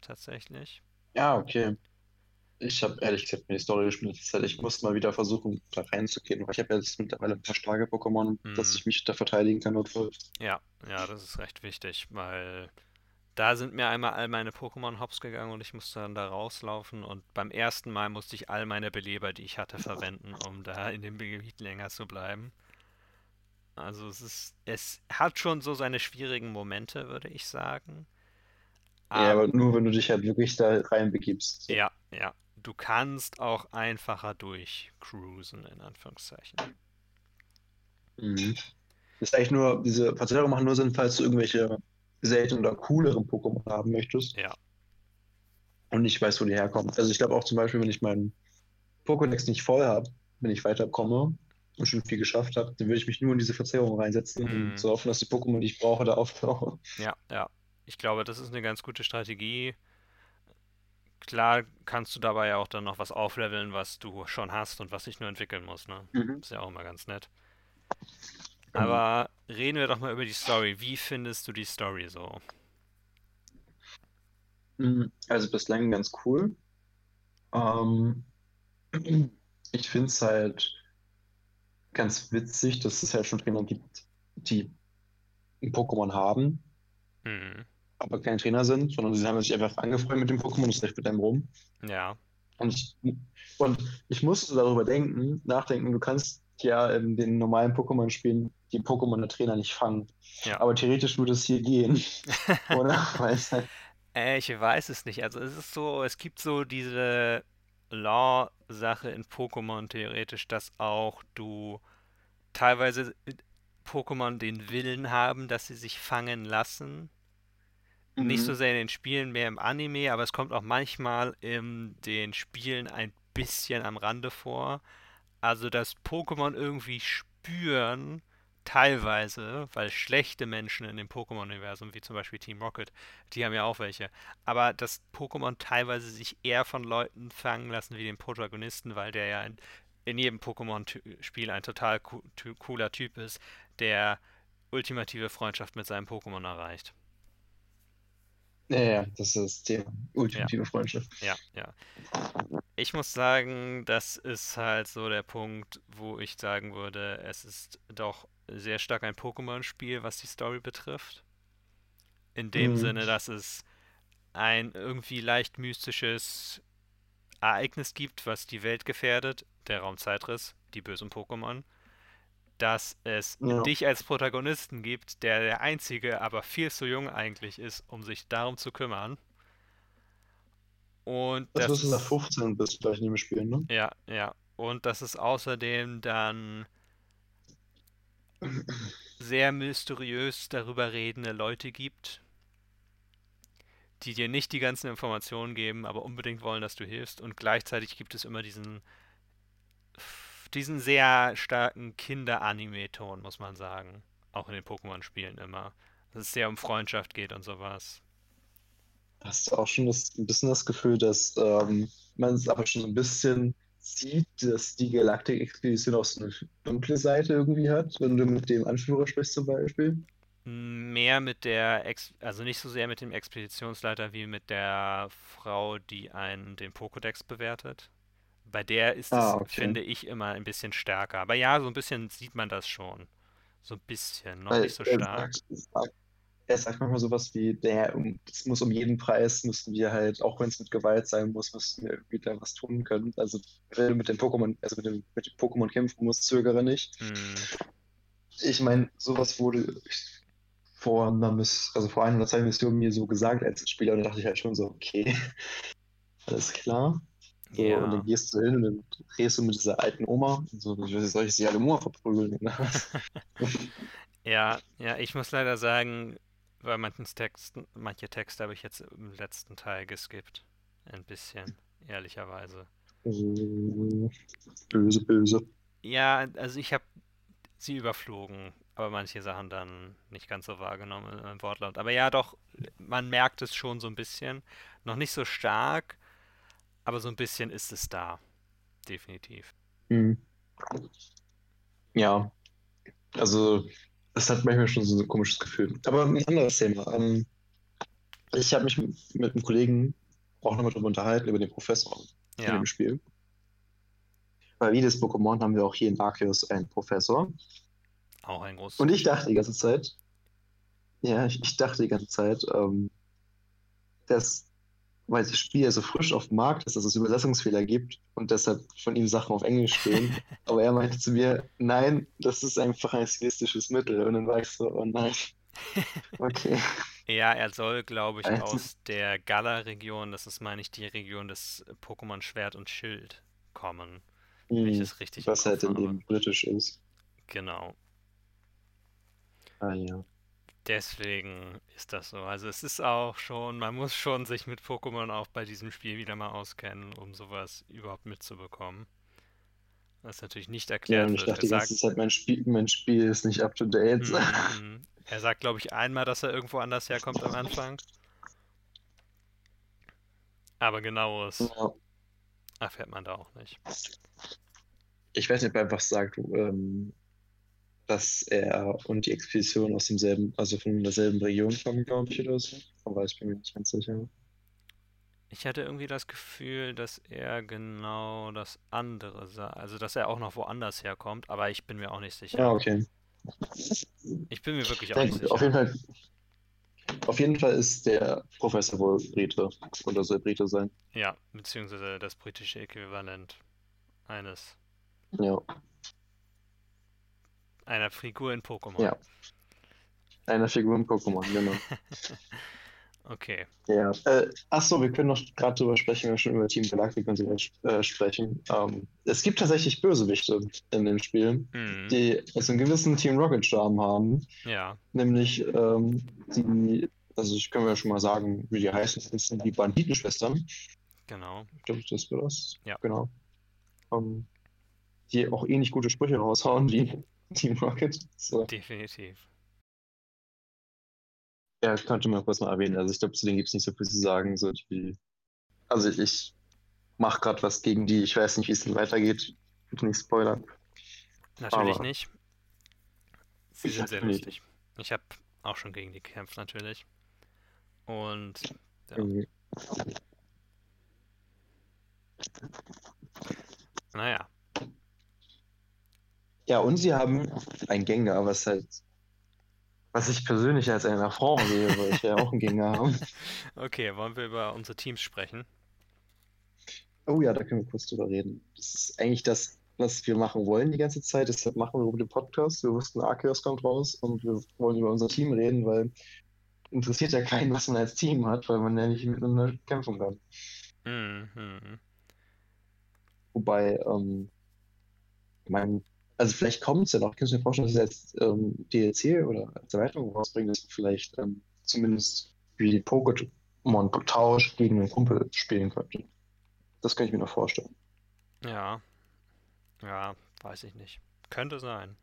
tatsächlich. Ja, okay. Ich habe ehrlich gesagt mir die Story gespielt. Ich muss mal wieder versuchen, da reinzugehen. Weil ich habe jetzt mittlerweile ein paar starke Pokémon, dass Hm, ich mich da verteidigen kann. notfalls. ja, ja, das ist recht wichtig, weil da sind mir einmal all meine Pokémon hops gegangen und ich musste dann da rauslaufen und beim ersten Mal musste ich all meine Beleber, die ich hatte, verwenden, um da in dem Gebiet länger zu bleiben. Also es ist, es hat schon so seine schwierigen Momente, würde ich sagen. Ja, Aber aber nur wenn du dich halt wirklich da reinbegibst. So. ja, ja, du kannst auch einfacher durchcruisen, in Anführungszeichen. Mhm. Das ist eigentlich nur, diese Verzerrungen machen nur Sinn, falls du irgendwelche seltenen oder cooleren Pokémon haben möchtest Ja, und nicht weißt, wo die herkommen. Also ich glaube auch zum Beispiel, wenn ich meinen Pokédex nicht voll habe, wenn ich weiterkomme, und schon viel geschafft habe, dann würde ich mich nur in diese Verzerrung reinsetzen Mhm. und so hoffen, dass die Pokémon, die ich brauche, da auftauchen. Ja, ja. Ich glaube, das ist eine ganz gute Strategie. Klar kannst du dabei ja auch dann noch was aufleveln, was du schon hast und was sich nur entwickeln muss, ne? Mhm. Ist ja auch immer ganz nett. Genau. Aber reden wir doch mal über die Story. Wie findest du die Story so? Mhm. Also bislang ganz cool. Ähm, ich finde es halt ganz witzig, dass es halt schon Trainer gibt, die ein Pokémon haben, Mhm. Aber keine Trainer sind, sondern sie haben sich einfach angefreundet mit dem Pokémon und es läuft mit einem rum. Ja. Und ich, und ich musste darüber denken, nachdenken, du kannst ja in den normalen Pokémon-Spielen die Pokémon der Trainer nicht fangen. Ja. Aber theoretisch würde es hier gehen, oder? Halt, Äh, ich weiß es nicht. Also es ist so, es gibt so diese Law-Sache in Pokémon theoretisch, dass auch du teilweise Pokémon den Willen haben, dass sie sich fangen lassen. Nicht so Mhm. sehr in den Spielen, mehr im Anime, aber es kommt auch manchmal in den Spielen ein bisschen am Rande vor. Also, dass Pokémon irgendwie spüren, teilweise, weil schlechte Menschen in dem Pokémon-Universum, wie zum Beispiel Team Rocket, die haben ja auch welche, aber dass Pokémon teilweise sich eher von Leuten fangen lassen wie den Protagonisten, weil der ja in, in jedem Pokémon-Spiel ein total cooler Typ ist, der ultimative Freundschaft mit seinem Pokémon erreicht. Ja, ja, das ist das Thema. Ja, Ultimative Freundschaft. ja, ja. Ich muss sagen, das ist halt so der Punkt, wo ich sagen würde, es ist doch sehr stark ein Pokémon-Spiel, was die Story betrifft. In dem Mhm. Sinne, dass es ein irgendwie leicht mystisches Ereignis gibt, was die Welt gefährdet, der Raumzeitriss, die bösen Pokémon, dass es Ja. dich als Protagonisten gibt, der der einzige, aber viel zu jung eigentlich ist, um sich darum zu kümmern. Und Das das du nach ist 15 bist gleich neben Spielen, ne? ja, ja. Und dass es außerdem dann sehr mysteriös darüber redende Leute gibt, die dir nicht die ganzen Informationen geben, aber unbedingt wollen, dass du hilfst. Und gleichzeitig gibt es immer diesen, diesen sehr starken Kinder-Anime-Ton, muss man sagen. Auch in den Pokémon-Spielen immer. Dass es sehr um Freundschaft geht und sowas. Hast du auch schon das, ein bisschen das Gefühl, dass ähm, man es aber schon ein bisschen sieht, dass die Galaktik-Expedition auch so eine dunkle Seite irgendwie hat, wenn du mit dem Anführer sprichst zum Beispiel? Mehr mit der, Ex also nicht so sehr mit dem Expeditionsleiter wie mit der Frau, die einen den Pokédex bewertet. Bei der ist Ah, es, okay. finde ich, immer ein bisschen stärker. Aber ja, so ein bisschen sieht man das schon. So ein bisschen, noch Weil nicht so stark. sagt, er sagt manchmal sowas wie, der, um, es muss um jeden Preis, müssen wir halt, auch wenn es mit Gewalt sein muss, müssen wir irgendwie da was tun können. Also wenn du mit den Pokémon, also mit dem, mit dem Pokémon kämpfen musst, zögere nicht. Hm, Ich meine, sowas wurde vor einer Miss, also vor einer zwei Missionen mir so gesagt als Spieler und da dachte ich halt schon so, okay, alles klar. So, und ja. dann gehst du hin und dann redest du mit dieser alten Oma und so, soll ich sie alle Oma verprügeln? Ja, ja, ich muss leider sagen, bei manchen Texten, manche Texte habe ich jetzt im letzten Teil geskippt. Ein bisschen, ehrlicherweise. Äh, Böse, böse. Ja, also ich habe sie überflogen, aber manche Sachen dann nicht ganz so wahrgenommen im Wortlaut. Aber ja, doch, man merkt es schon so ein bisschen. Noch nicht so stark, aber so ein bisschen ist es da. Definitiv. Hm. Ja, also es hat manchmal schon so ein komisches Gefühl. Aber ein anderes Thema. Ähm, ich habe mich mit, einem Kollegen auch nochmal drüber unterhalten, über den Professor in Ja, dem Spiel. Bei jedes Pokémon haben wir auch hier in Arceus einen Professor. auch ein großes Und ich dachte die ganze Zeit, ja, ich, ich dachte die ganze Zeit, ähm, dass, weil das Spiel ja so frisch auf dem Markt ist, dass es Übersetzungsfehler gibt und deshalb von ihm Sachen auf Englisch stehen. Aber er meinte zu mir, nein, das ist einfach ein stilistisches Mittel. Und dann war ich so, oh nein, okay. Ja, er soll, glaube ich, Also, aus der Galar-Region, das ist, meine ich, die Region des Pokémon Schwert und Schild, kommen, wenn ich hm, das richtig was halt habe. eben britisch ist. Genau. Ah ja. Deswegen ist das so. Also es ist auch schon, man muss schon sich mit Pokémon auch bei diesem Spiel wieder mal auskennen, um sowas überhaupt mitzubekommen. was natürlich nicht Ja, erklärt und ich wird. dachte Er sagt, Zeit, mein Spiel, mein Spiel ist nicht up to date. Mhm. er sagt, glaube ich, einmal, dass er irgendwo anders herkommt am Anfang. Aber genaues Ja. erfährt man da auch nicht. Ich weiß nicht, ob er einfach sagt, ähm, dass er und die Expedition aus demselben, also von derselben Region kommen, glaube ich, oder so. Aber ich bin mir nicht ganz sicher. Ich hatte irgendwie das Gefühl, dass er genau das andere sagt. Also, dass er auch noch woanders herkommt, aber ich bin mir auch nicht Ja, sicher. okay. Ich bin mir wirklich auch Ja, nicht gut, auf sicher. jeden Fall, auf jeden Fall ist der Professor wohl Brite oder soll Brite sein. Ja, beziehungsweise das britische Äquivalent eines Ja, einer Figur in Pokémon. ja. Eine Figur im Pokémon, genau. Okay. Ja. Äh, ach so, wir können noch gerade drüber sprechen, wenn wir schon über Team Galactic und so äh, sprechen. Ähm, es gibt tatsächlich Bösewichte in dem Spiel, Mhm. die also einen gewissen Team Rocket Charme haben. Ja. Nämlich ähm, die, also ich kann mir ja schon mal sagen, wie die heißen, das sind die Banditenschwestern. Genau. Ich glaube, das war das. Ja. Genau. Ähm, die auch ähnlich gute Sprüche raushauen wie Team Rocket. So. Definitiv. Ja, könnte man kurz mal erwähnen. Also ich glaube, zu denen gibt es nicht so viel zu sagen. So die, also ich mache gerade was gegen die. Ich weiß nicht, wie es denn weitergeht. Bitte nicht spoilern. Natürlich Aber- nicht. Sie Ich sind sehr nicht. lustig. Ich habe auch schon gegen die gekämpft, natürlich. Und Ja. Irgendwie. naja, Ja, und sie haben ein Gengar, was halt, was ich persönlich als einen Affront sehe, weil ich ja auch einen Gengar habe. okay, wollen wir über unsere Teams sprechen? Oh ja, da können wir kurz drüber reden. Das ist eigentlich das, was wir machen wollen die ganze Zeit. Deshalb machen wir über den Podcast. Wir wussten, Arceus kommt raus und wir wollen über unser Team reden, weil interessiert ja keinen, was man als Team hat, weil man ja nicht miteinander kämpfen kann. Mhm. Wobei, ähm, ich meine, also vielleicht kommt es ja noch. Kannst du mir vorstellen, dass sie als ähm, DLC oder als Erweiterung rausbringen, dass vielleicht ähm, zumindest wie Pokémon-Tausch gegen einen Kumpel spielen könnte. Das könnte ich mir noch vorstellen. Ja. Ja, weiß ich nicht. Könnte sein.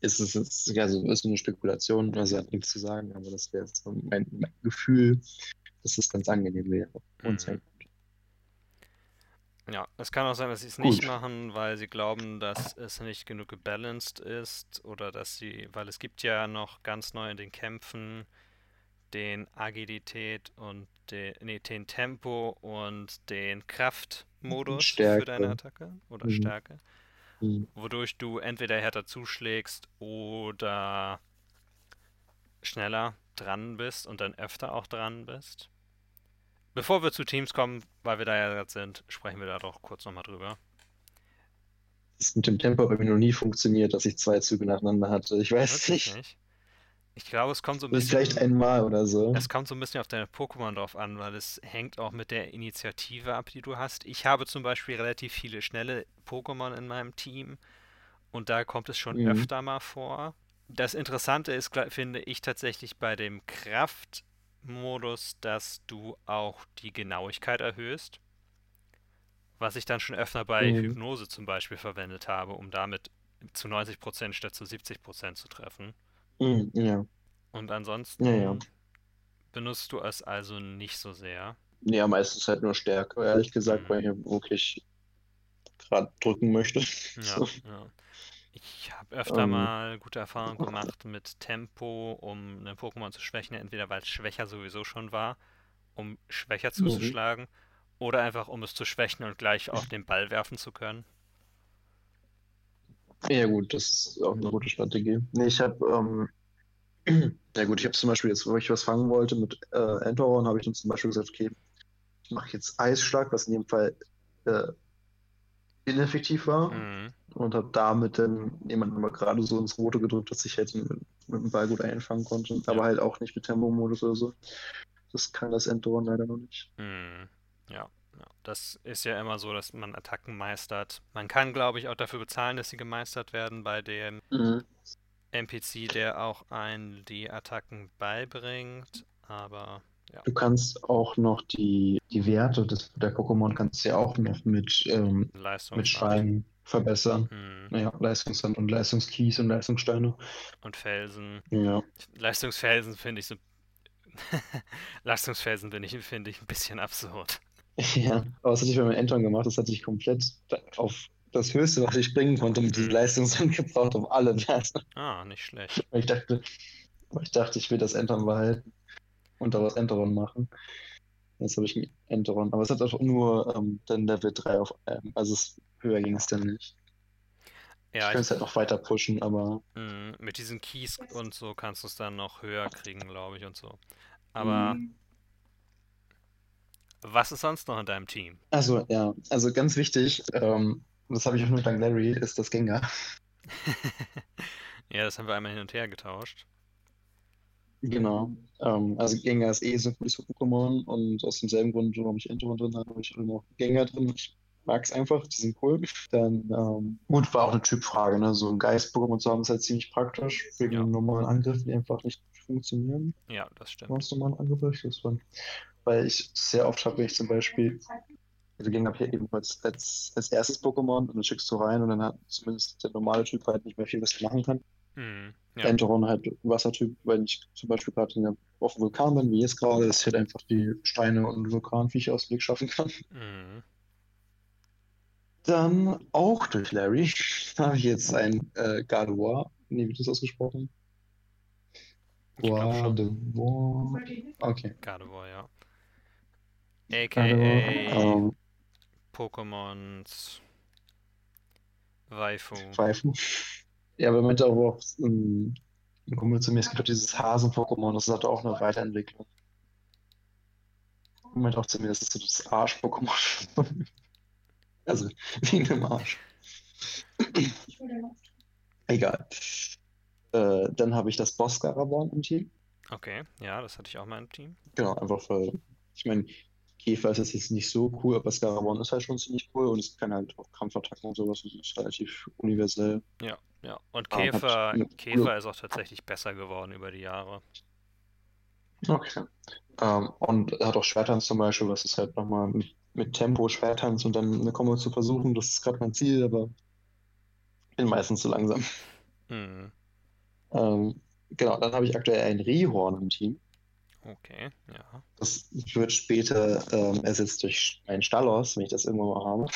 ist es ist, also ist eine Spekulation, also hat nichts zu sagen, aber das wäre jetzt so mein, mein Gefühl, dass es ganz angenehm wäre. Und Mhm. Ja, es kann auch sein, dass sie es nicht machen, weil sie glauben, dass es nicht genug gebalanced ist oder dass sie, weil es gibt ja noch ganz neu in den Kämpfen den Agilität und den, nee, den Tempo und den Kraftmodus für deine Stärke. Attacke oder Mhm. Stärke, Hm. wodurch du entweder härter zuschlägst oder schneller dran bist und dann öfter auch dran bist. Bevor wir zu Teams kommen, weil wir da ja gerade sind, sprechen wir da doch kurz nochmal drüber. Das mit dem Tempo bei mir noch nie funktioniert, dass ich zwei Züge nacheinander hatte. Ich weiß nicht. nicht. Ich glaube, es kommt so ein ist vielleicht bisschen, einmal oder so. es kommt so ein bisschen auf deine Pokémon drauf an, weil es hängt auch mit der Initiative ab, die du hast. Ich habe zum Beispiel relativ viele schnelle Pokémon in meinem Team und da kommt es schon Mhm. öfter mal vor. Das Interessante ist, finde ich, tatsächlich bei dem Kraftmodus, dass du auch die Genauigkeit erhöhst. Was ich dann schon öfter bei Mhm. Hypnose zum Beispiel verwendet habe, um damit zu 90% statt zu 70% zu treffen. Hm, ja. Und ansonsten Ja, ja. benutzt du es also nicht so sehr. Ja, meistens halt nur Stärke, ehrlich gesagt, Mhm. weil ich wirklich gerade drücken möchte. Ja, So. ja. Ich habe öfter Ähm. mal gute Erfahrungen gemacht mit Tempo, um einen Pokémon zu schwächen, entweder weil es schwächer sowieso schon war, um schwächer Mhm. zuzuschlagen, oder einfach um es zu schwächen und gleich auf den Ball werfen zu können. Ja gut, das ist auch eine gute Strategie. Nee, ich habe, ähm, ja gut, ich habe zum Beispiel jetzt, wo ich was fangen wollte mit äh, Entoron, habe ich dann zum Beispiel gesagt, okay, ich mache jetzt Eisschlag, was in dem Fall äh, ineffektiv war Mhm. und habe damit dann jemanden mal gerade so ins Rote gedrückt, dass ich halt mit, mit dem Ball gut einfangen konnte, aber halt auch nicht mit Tempo-Modus oder so. Das kann das Entoron leider noch nicht. Mhm. Ja, ja. Das ist ja immer so, dass man Attacken meistert. Man kann, glaube ich, auch dafür bezahlen, dass sie gemeistert werden bei dem NPC, der auch einen die Attacken beibringt. Aber ja. Du kannst auch noch die, die Werte des, der Pokémon kannst du ja auch noch mit, ähm, mit. Steinen verbessern. Hm. Naja, Leistungssand und Leistungskies und Leistungssteine. Und Felsen. Ja. Leistungsfelsen finde ich so. Leistungsfelsen finde ich, finde ich ein bisschen absurd. Ja, aber was hatte ich bei meinem Entern gemacht? Das hatte ich komplett auf das Höchste, was ich bringen konnte, mit diesem Mhm. Leistungssand gebraucht, um alle Werte. Ah, nicht schlecht. Ich dachte, ich dachte, ich will das Entern behalten und daraus Enteron machen. Jetzt habe ich ein Enteron. Aber es hat auch nur ähm, dann Level 3 auf einem. Also es, höher ging es dann nicht. Ich Ja, könnte ich, es halt noch weiter pushen, aber mh, mit diesen Keys und so kannst du es dann noch höher kriegen, glaube ich, und so. Aber Mhm. was ist sonst noch in deinem Team? also ja, also ganz wichtig, ähm, das habe ich auch nur dank Larry, ist das Gengar. Ja, das haben wir einmal hin und her getauscht. Genau. Ähm, also Gengar ist eh so ein cooles Pokémon und aus demselben Grund, warum ich Enteron drin habe, habe ich auch noch Gengar drin. Ich mag es einfach, die sind cool. Dann, ähm, gut, war auch eine Typfrage, ne? So ein Geist-Pokémon zu haben ist halt ziemlich praktisch wegen Ja. normalen Angriffen, die einfach nicht funktionieren. Ja, das stimmt. Ganz normalen Angriffe, das fand. Weil ich sehr oft habe, wenn ich zum Beispiel, also Gengar habe ich ja eben als, als, erstes Pokémon und dann schickst du rein und dann hat zumindest der normale Typ halt nicht mehr viel, was er machen kann. Hm, ja, Enteron halt Wassertyp, wenn ich zum Beispiel gerade auf dem Vulkan bin, wie jetzt gerade, dass ich halt einfach die Steine und Vulkanviecher aus dem Weg schaffen kann. hm, Dann auch durch Larry habe ich jetzt ein äh, Gardevoir. Nee, wie wird das ausgesprochen? Gardevoir. Okay. Gardevoir, ja. AKA Ähm, Pokémons Waifu. Pfeifen. Ja, aber aber auch ähm, ein Kumpel zu mir, es gibt auch dieses Hasen-Pokémon, das hat auch eine Weiterentwicklung. Und meinte auch zu mir, das ist so das Arsch-Pokémon. Also, wegen dem Arsch. Egal. Äh, dann habe ich das Boss-Garaborn im Team. Okay, ja, das hatte ich auch mal im Team. Genau, einfach weil, ich meine, Käfer ist jetzt nicht so cool, aber Scarabon ist halt schon ziemlich cool und es kann halt auch Kampfattacken und sowas, das ist relativ universell. Ja, ja. Und Ah, hat Käfer, Käfer ist auch tatsächlich besser geworden über die Jahre. Okay. Ähm, und er hat auch Schwertanz zum Beispiel, was ist halt nochmal mit, mit Tempo Schwertanz und dann eine Kombo zu versuchen, das ist gerade mein Ziel, aber bin meistens zu langsam. Hm, Ähm, genau, dann habe ich aktuell ein Rehorn im Team. Okay, ja. Das wird später ähm, ersetzt durch ein Stallos, wenn ich das irgendwann mal habe.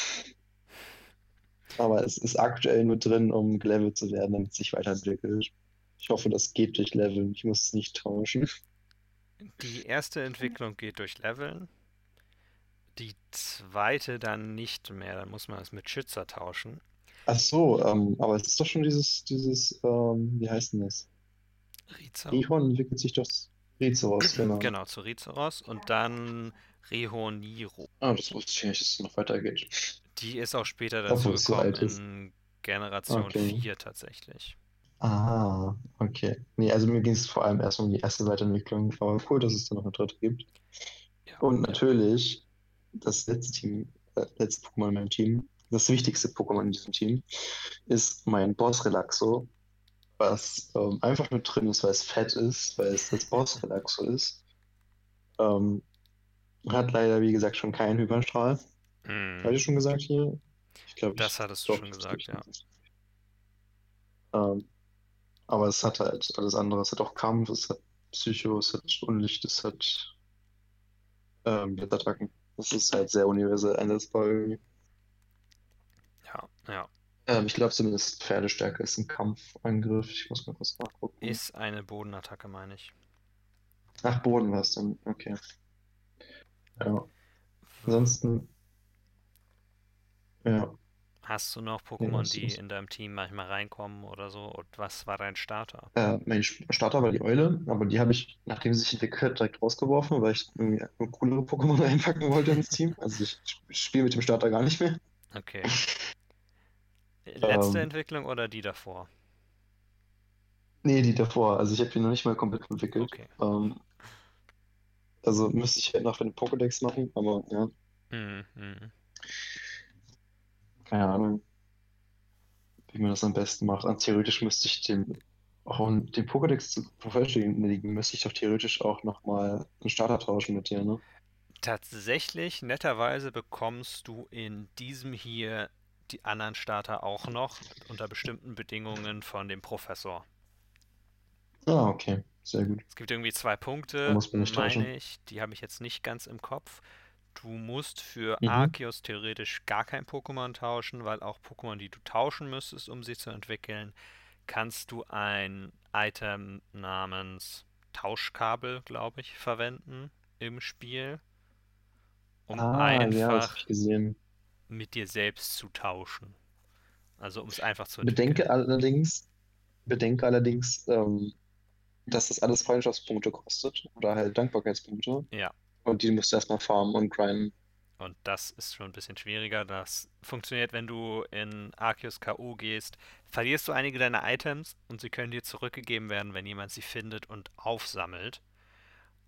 Aber es ist aktuell nur drin, um gelevelt zu werden, damit es sich weiterentwickelt. Ich hoffe, das geht durch Leveln. Ich muss es nicht tauschen. Die erste Entwicklung geht durch Leveln. Die zweite dann nicht mehr. Dann muss man es mit Schützer tauschen. Ach so, ähm, aber es ist doch schon dieses, dieses, ähm, wie heißt denn das? Rizo. Rehorn entwickelt sich doch Rizoros, genau. Genau, zu Rizoros und dann Rehoniro. Ah, das wusste ich nicht, dass es noch weitergeht. Die ist auch später dazu so gekommen ist. in Generation Okay. 4 tatsächlich. Ah, okay. Nee, also mir ging es vor allem erst um die erste Weiterentwicklung, aber cool, dass es da noch eine dritte gibt. Ja, Und ja. natürlich, das letzte Team, äh, letzte Pokémon in meinem Team, das wichtigste Pokémon in diesem Team, ist mein Boss Relaxo, was ähm, einfach nur drin ist, weil es fett ist, weil es das Boss Relaxo ist. Ähm, hat leider, wie gesagt, schon keinen Hyperstrahl. Hm, Habe ich schon gesagt hier? Ich glaube, ich das hattest du schon gesagt, ja. Ähm, aber es hat halt alles andere. Es hat auch Kampf, es hat Psycho, es hat Unlicht, es hat ähm, Blitzattacken. Das ist halt sehr universell einsetzbar irgendwie. Ja, ja. Ähm, ich glaube zumindest Pferdestärke ist ein Kampfangriff. Ich muss mal kurz nachgucken. Ist eine Bodenattacke, meine ich. Ach, Boden war es dann. Okay. Ja. Ansonsten. Ja. Hast du noch Ja, Pokémon, das die in deinem Team manchmal reinkommen oder so? Und was war dein Starter? Äh, mein Starter war die Eule, aber die habe ich, nachdem sie sich entwickelt direkt rausgeworfen, weil ich irgendwie coolere Pokémon reinpacken wollte ins Team. Also ich spiele mit dem Starter gar nicht mehr. Okay. Letzte Ähm. Entwicklung oder die davor? Nee, die davor. Also ich habe die noch nicht mal komplett entwickelt. Okay. Ähm, also müsste ich halt noch für den Pokédex machen, aber ja, hm. keine Ahnung, wie man das am besten macht. Also theoretisch müsste ich den Oh, und den Pokédex zu vervollständigen, müsste ich doch theoretisch auch nochmal einen Starter tauschen mit dir, ne? Tatsächlich, netterweise bekommst du in diesem hier die anderen Starter auch noch unter bestimmten Bedingungen von dem Professor. Ah, okay. Sehr gut. Es gibt irgendwie zwei Punkte, muss meine ich, die habe ich jetzt nicht ganz im Kopf. Du musst für Mhm. Arceus theoretisch gar kein Pokémon tauschen, weil auch Pokémon, die du tauschen müsstest, um sie zu entwickeln, kannst du ein Item namens Tauschkabel, glaube ich, verwenden im Spiel, um Ah, ja, einfach gesehen. Mit dir selbst zu tauschen. Also um es einfach zu entwickeln. Bedenke allerdings, bedenke allerdings, ähm, dass das alles Freundschaftspunkte kostet oder halt Dankbarkeitspunkte. Ja, Und die musst du erstmal farmen und grinden. und das ist schon ein bisschen schwieriger. Das funktioniert, wenn du in Arceus K.O. gehst, verlierst du einige deiner Items und sie können dir zurückgegeben werden, wenn jemand sie findet und aufsammelt.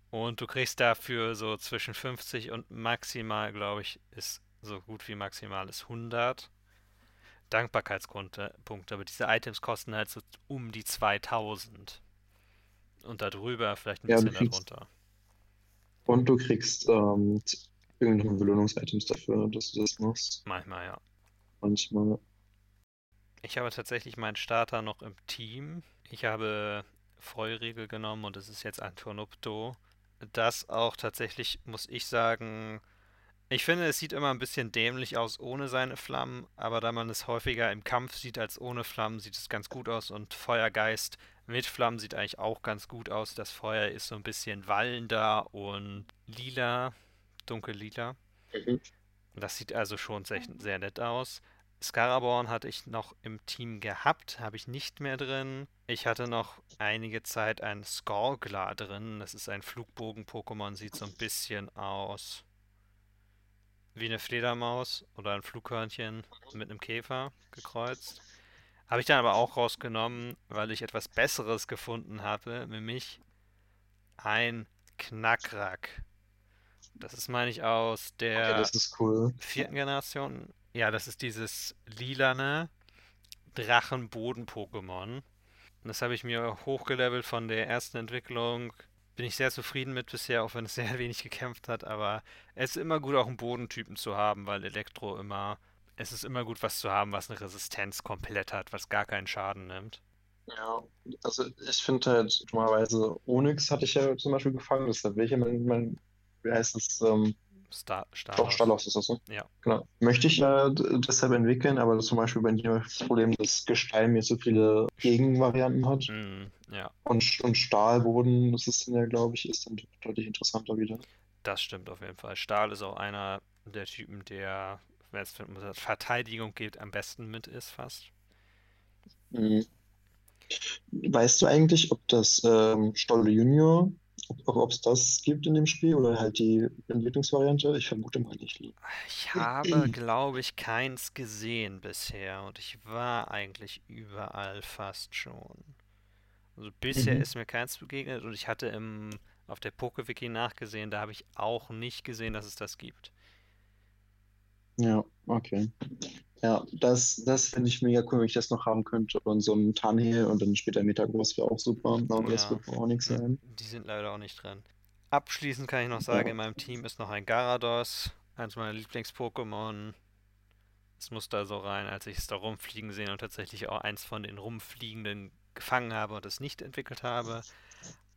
Und du kriegst dafür so zwischen 50 und maximal, glaube ich, ist so gut wie maximal ist 100 Dankbarkeitspunkte. Punkte. Aber diese Items kosten halt so um die 2000. Und darüber vielleicht ein Ja, bisschen darunter. und du kriegst ähm, irgendeine Belohnungsitems dafür, dass du das machst. Manchmal, ja. Manchmal. Ich habe tatsächlich meinen Starter noch im Team. Ich habe Feurigel genommen und es ist jetzt ein Tornupto. Das auch tatsächlich, muss ich sagen, ich finde, es sieht immer ein bisschen dämlich aus ohne seine Flammen, aber da man es häufiger im Kampf sieht als ohne Flammen, sieht es ganz gut aus und Feuergeist mit Flammen sieht eigentlich auch ganz gut aus. Das Feuer ist so ein bisschen wallender und lila, dunkellila. Mhm. Das sieht also schon sehr, sehr nett aus. Scaraborn hatte ich noch im Team gehabt, habe ich nicht mehr drin. Ich hatte noch einige Zeit einen Skorgler drin. Das ist ein Flugbogen-Pokémon, sieht so ein bisschen aus wie eine Fledermaus oder ein Flughörnchen mit einem Käfer gekreuzt. Habe ich dann aber auch rausgenommen, weil ich etwas Besseres gefunden habe, nämlich ein Knackrack. Das ist, meine ich, aus Okay, der ist cool. vierten Generation. Ja, das ist dieses lilane Drachenboden-Pokémon. Und das habe ich mir hochgelevelt von der ersten Entwicklung. Bin ich sehr zufrieden mit bisher, auch wenn es sehr wenig gekämpft hat. Aber es ist immer gut, auch einen Bodentypen zu haben, weil Elektro immer. Es ist immer gut, was zu haben, was eine Resistenz komplett hat, was gar keinen Schaden nimmt. Ja, also ich finde halt, dummerweise, Onyx hatte ich ja zum Beispiel gefangen, deshalb will ich ja mein, mein wie heißt es, ähm, Star doch, Stalos. Stalos ist das so. Ja. Genau. Möchte ich ja d- deshalb entwickeln, aber zum Beispiel bei dir das Problem, dass Gestein mir so viele Gegenvarianten hat. Mm, ja, Und, und Stahlboden, das ist dann ja, glaube ich, ist dann deutlich interessanter wieder. das stimmt auf jeden Fall. Stahl ist auch einer der Typen, der, wenn es Verteidigung geht, am besten mit ist, fast. Mhm. Weißt du eigentlich, ob das ähm, Stolle Junior, ob es das gibt in dem Spiel oder halt die Entwicklungsvariante? Ich vermute mal nicht. Ich habe, glaube ich, keins gesehen bisher und ich war eigentlich überall fast schon. Also bisher Mhm. ist mir keins begegnet und ich hatte im, auf der PokeWiki nachgesehen, da habe ich auch nicht gesehen, dass es das gibt. Ja, okay. Ja, das, das finde ich mega cool, wenn ich das noch haben könnte. Und so ein Tanhil und dann später Metagross wäre auch super. Aber das Ja, wird wohl auch nichts n- sein. die sind leider auch nicht drin. Abschließend kann ich noch sagen, Ja. in meinem Team ist noch ein Garados, eins meiner Lieblings-Pokémon. Es muss da so rein, als ich es da rumfliegen sehe und tatsächlich auch eins von den rumfliegenden gefangen habe und es nicht entwickelt habe.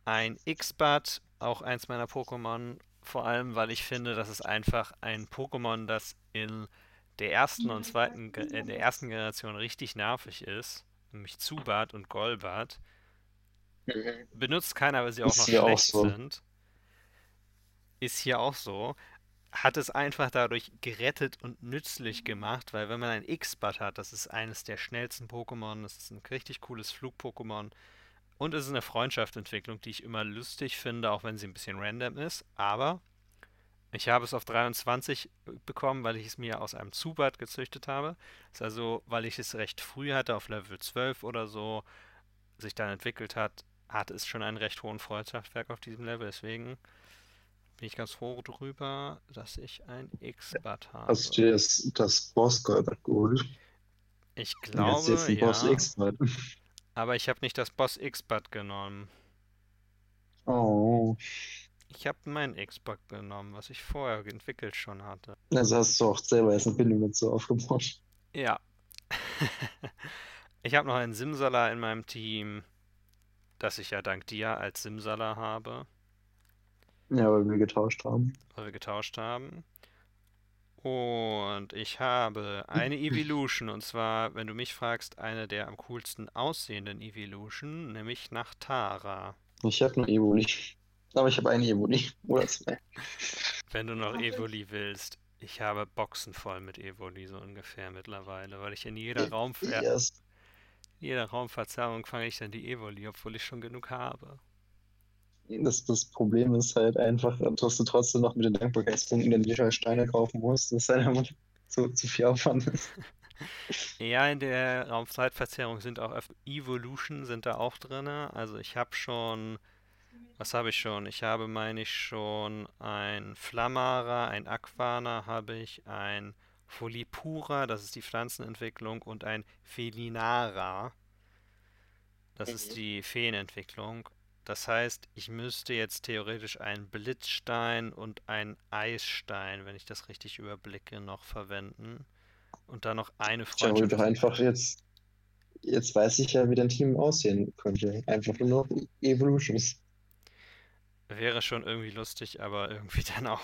Ein X-Bat, auch eins meiner Pokémon, vor allem weil ich finde, das ist einfach ein Pokémon, das in der ersten und zweiten, in der ersten Generation richtig nervig ist, nämlich Zubat und Golbat. Mhm. Benutzt keiner, weil sie auch Ist noch hier auch schlecht so. sind. Ist hier auch so. Hat es einfach dadurch gerettet und nützlich gemacht, weil wenn man ein X-Bat hat, das ist eines der schnellsten Pokémon, das ist ein richtig cooles Flug-Pokémon und es ist eine Freundschaftsentwicklung, die ich immer lustig finde, auch wenn sie ein bisschen random ist, aber ich habe es auf 23 bekommen, weil ich es mir aus einem Zubat gezüchtet habe. Das ist also, weil ich es recht früh hatte, auf Level 12 oder so, sich dann entwickelt hat, hatte es schon einen recht hohen Freundschaftswert auf diesem Level. Deswegen bin ich ganz froh darüber, dass ich ein X-Bat Hast du habe. dir das, das Boss Golbat geholt? Ich Und jetzt jetzt glaube, ein Boss ja. X-Bat. Aber ich habe nicht das Boss X-Bud genommen. Oh. Ich habe mein X-Bud genommen, was ich vorher entwickelt schon hatte. Also hast du auch selber erst eine Bindung dazu aufgebaut. Ja. ich habe noch einen Simsala in meinem Team, das ich ja dank dir als Simsala habe. Ja, weil wir getauscht haben. Weil wir getauscht haben. Und ich habe eine Evolution, und zwar, wenn du mich fragst, eine der am coolsten aussehenden Evolution, nämlich nach Tara. Ich habe nur Evoli. Aber ich habe eine Evoli. Oder zwei. Wenn du noch Evoli willst. Ich habe Boxen voll mit Evoli so ungefähr mittlerweile, weil ich in jeder, Raumver Yes. jeder Raumverzerrung fange ich dann die Evoli, obwohl ich schon genug habe. Das, das Problem ist halt einfach, dass du trotzdem noch mit den Dankbarkeitspunkten dann wieder Steine kaufen musst, das halt immer zu, zu viel Aufwand ist. Ja, in der Raumzeitverzerrung sind auch Ev- Evolution sind da auch drin. Also ich habe schon, was habe ich schon? Ich habe, meine ich, schon ein Flammara, ein Aquana habe ich, ein Folipura, das ist die Pflanzenentwicklung, und ein Felinara, das ist Mhm. die Feenentwicklung. Das heißt, ich müsste jetzt theoretisch einen Blitzstein und einen Eisstein, wenn ich das richtig überblicke, noch verwenden. Und dann noch eine Tja, hol doch Freundschaft. einfach jetzt. Jetzt weiß ich ja, wie dein Team aussehen könnte. Einfach nur noch Evolutions. Wäre schon irgendwie lustig, aber irgendwie dann auch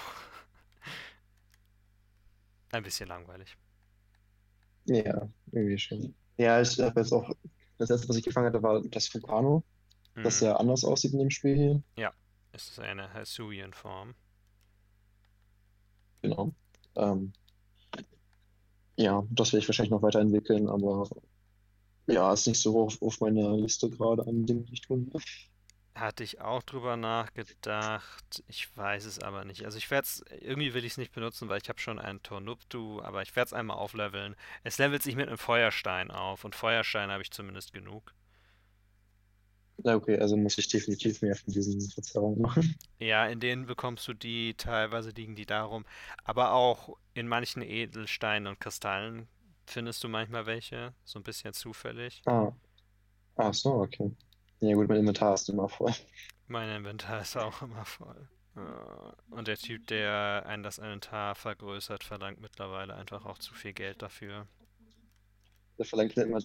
ein bisschen langweilig. Ja, irgendwie schon. Ja, ich habe jetzt auch. Das letzte, was ich gefangen hatte, war das Vulcano, das Mhm. ja anders aussieht in dem Spiel hier. Es ist eine Hisuian-Form. Genau. Ähm, ja, das werde ich wahrscheinlich noch weiterentwickeln, aber ja, ist nicht so hoch auf meiner Liste gerade an Dingen, die ich tun will. Hatte ich auch drüber nachgedacht. Ich weiß es aber nicht. Also ich werde es, irgendwie will ich es nicht benutzen, weil ich habe schon einen Tornuptu, aber ich werde es einmal aufleveln. Es levelt sich mit einem Feuerstein auf und Feuerstein habe ich zumindest genug. Na okay, also muss ich definitiv mehr von diesen Verzerrungen machen. Ja, in denen bekommst du die, teilweise liegen die darum, aber auch in manchen Edelsteinen und Kristallen findest du manchmal welche, so ein bisschen zufällig. Ah. Ach so, okay. Ja gut, mein Inventar ist immer voll. Mein Inventar ist auch immer voll. Und der Typ, der einen das Inventar vergrößert, verlangt mittlerweile einfach auch zu viel Geld dafür. Der verlangt ja immer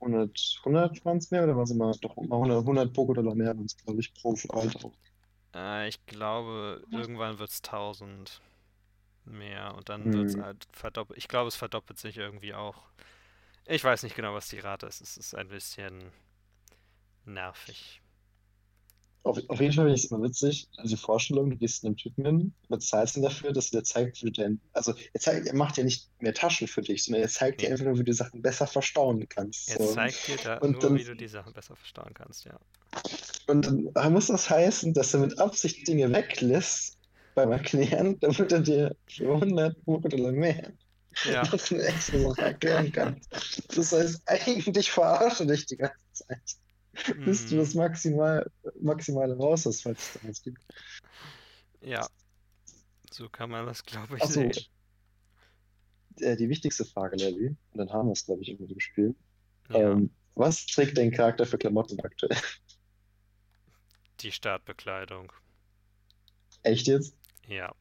100, 100 waren es mehr oder war es immer doch immer 100, 100 Poké-Dollar mehr, waren es, glaube ich, pro Alter. Äh, ich glaube, irgendwann wird es 1000 mehr und dann wird es Hm. halt verdoppelt. Ich glaube, es verdoppelt sich irgendwie auch. Ich weiß nicht genau, was die Rate ist. Es ist ein bisschen nervig. Auf, auf jeden Fall finde ich es immer witzig, also die Vorstellung, du gehst einem Typen hin, bezahlst ihn dafür, dass er dir zeigt, wie du dein, also er, zeigt, er macht ja nicht mehr Taschen für dich, sondern er zeigt dir Nee. einfach nur, wie du Sachen besser verstauen kannst. Er So. zeigt dir da Und nur, dann- wie du die Sachen besser verstauen kannst, ja. Und dann muss das heißen, dass er mit Absicht Dinge weglässt beim Erklären, damit er dir für 100 Poké-Dollar mehr Ja, noch eine extra Sache erklären kann. Das heißt, eigentlich verarsche dich die ganze Zeit, bis du mhm. das maximal, Maximale raus hast, falls es da was gibt. Ja, so kann man das, glaube ich, Achso, sehen. äh, die wichtigste Frage, Levi, und dann haben wir es, glaube ich, in dem Spiel. Ja, Ähm, was trägt dein Charakter für Klamotten aktuell? die Startbekleidung. Echt jetzt? Ja,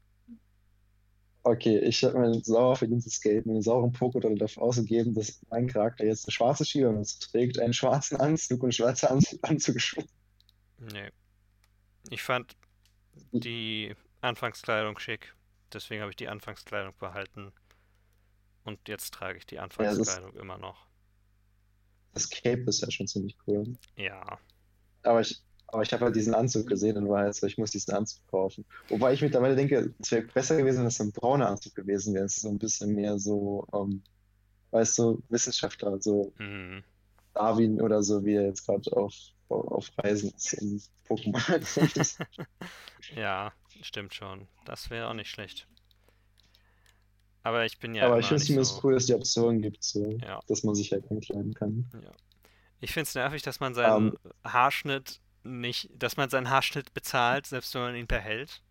Okay, ich habe mein sauer verdientes Geld, meine sauren Pokédollar dafür ausgegeben, dass mein Charakter jetzt eine schwarze Schiebermütze trägt, einen schwarzen Anzug und schwarze Anzug Anzugsschuhe. nee. Ich fand die Anfangskleidung schick, deswegen habe ich die Anfangskleidung behalten. Und jetzt trage ich die Ja, Anfangskleidung immer noch. das Cape ist ja schon ziemlich cool. Ja, Aber ich, aber ich habe halt diesen Anzug gesehen und war halt so, ich muss diesen Anzug kaufen. Wobei ich mittlerweile denke, es wäre besser gewesen, wenn es ein brauner Anzug gewesen wäre. Es ist so ein bisschen mehr so, ähm, weißt du, Wissenschaftler, so mhm. Darwin oder so, wie er jetzt gerade auf, auf Reisen ist in Pokémon. Ja, stimmt schon. Das wäre auch nicht schlecht. Aber ich bin ja Aber ich finde es so. cool, dass es die Option gibt, so, Ja, dass man sich halt ankleiden kann. ja. Ich finde es nervig, dass man seinen Ähm, Haarschnitt nicht, dass man seinen Haarschnitt bezahlt, selbst wenn man ihn behält.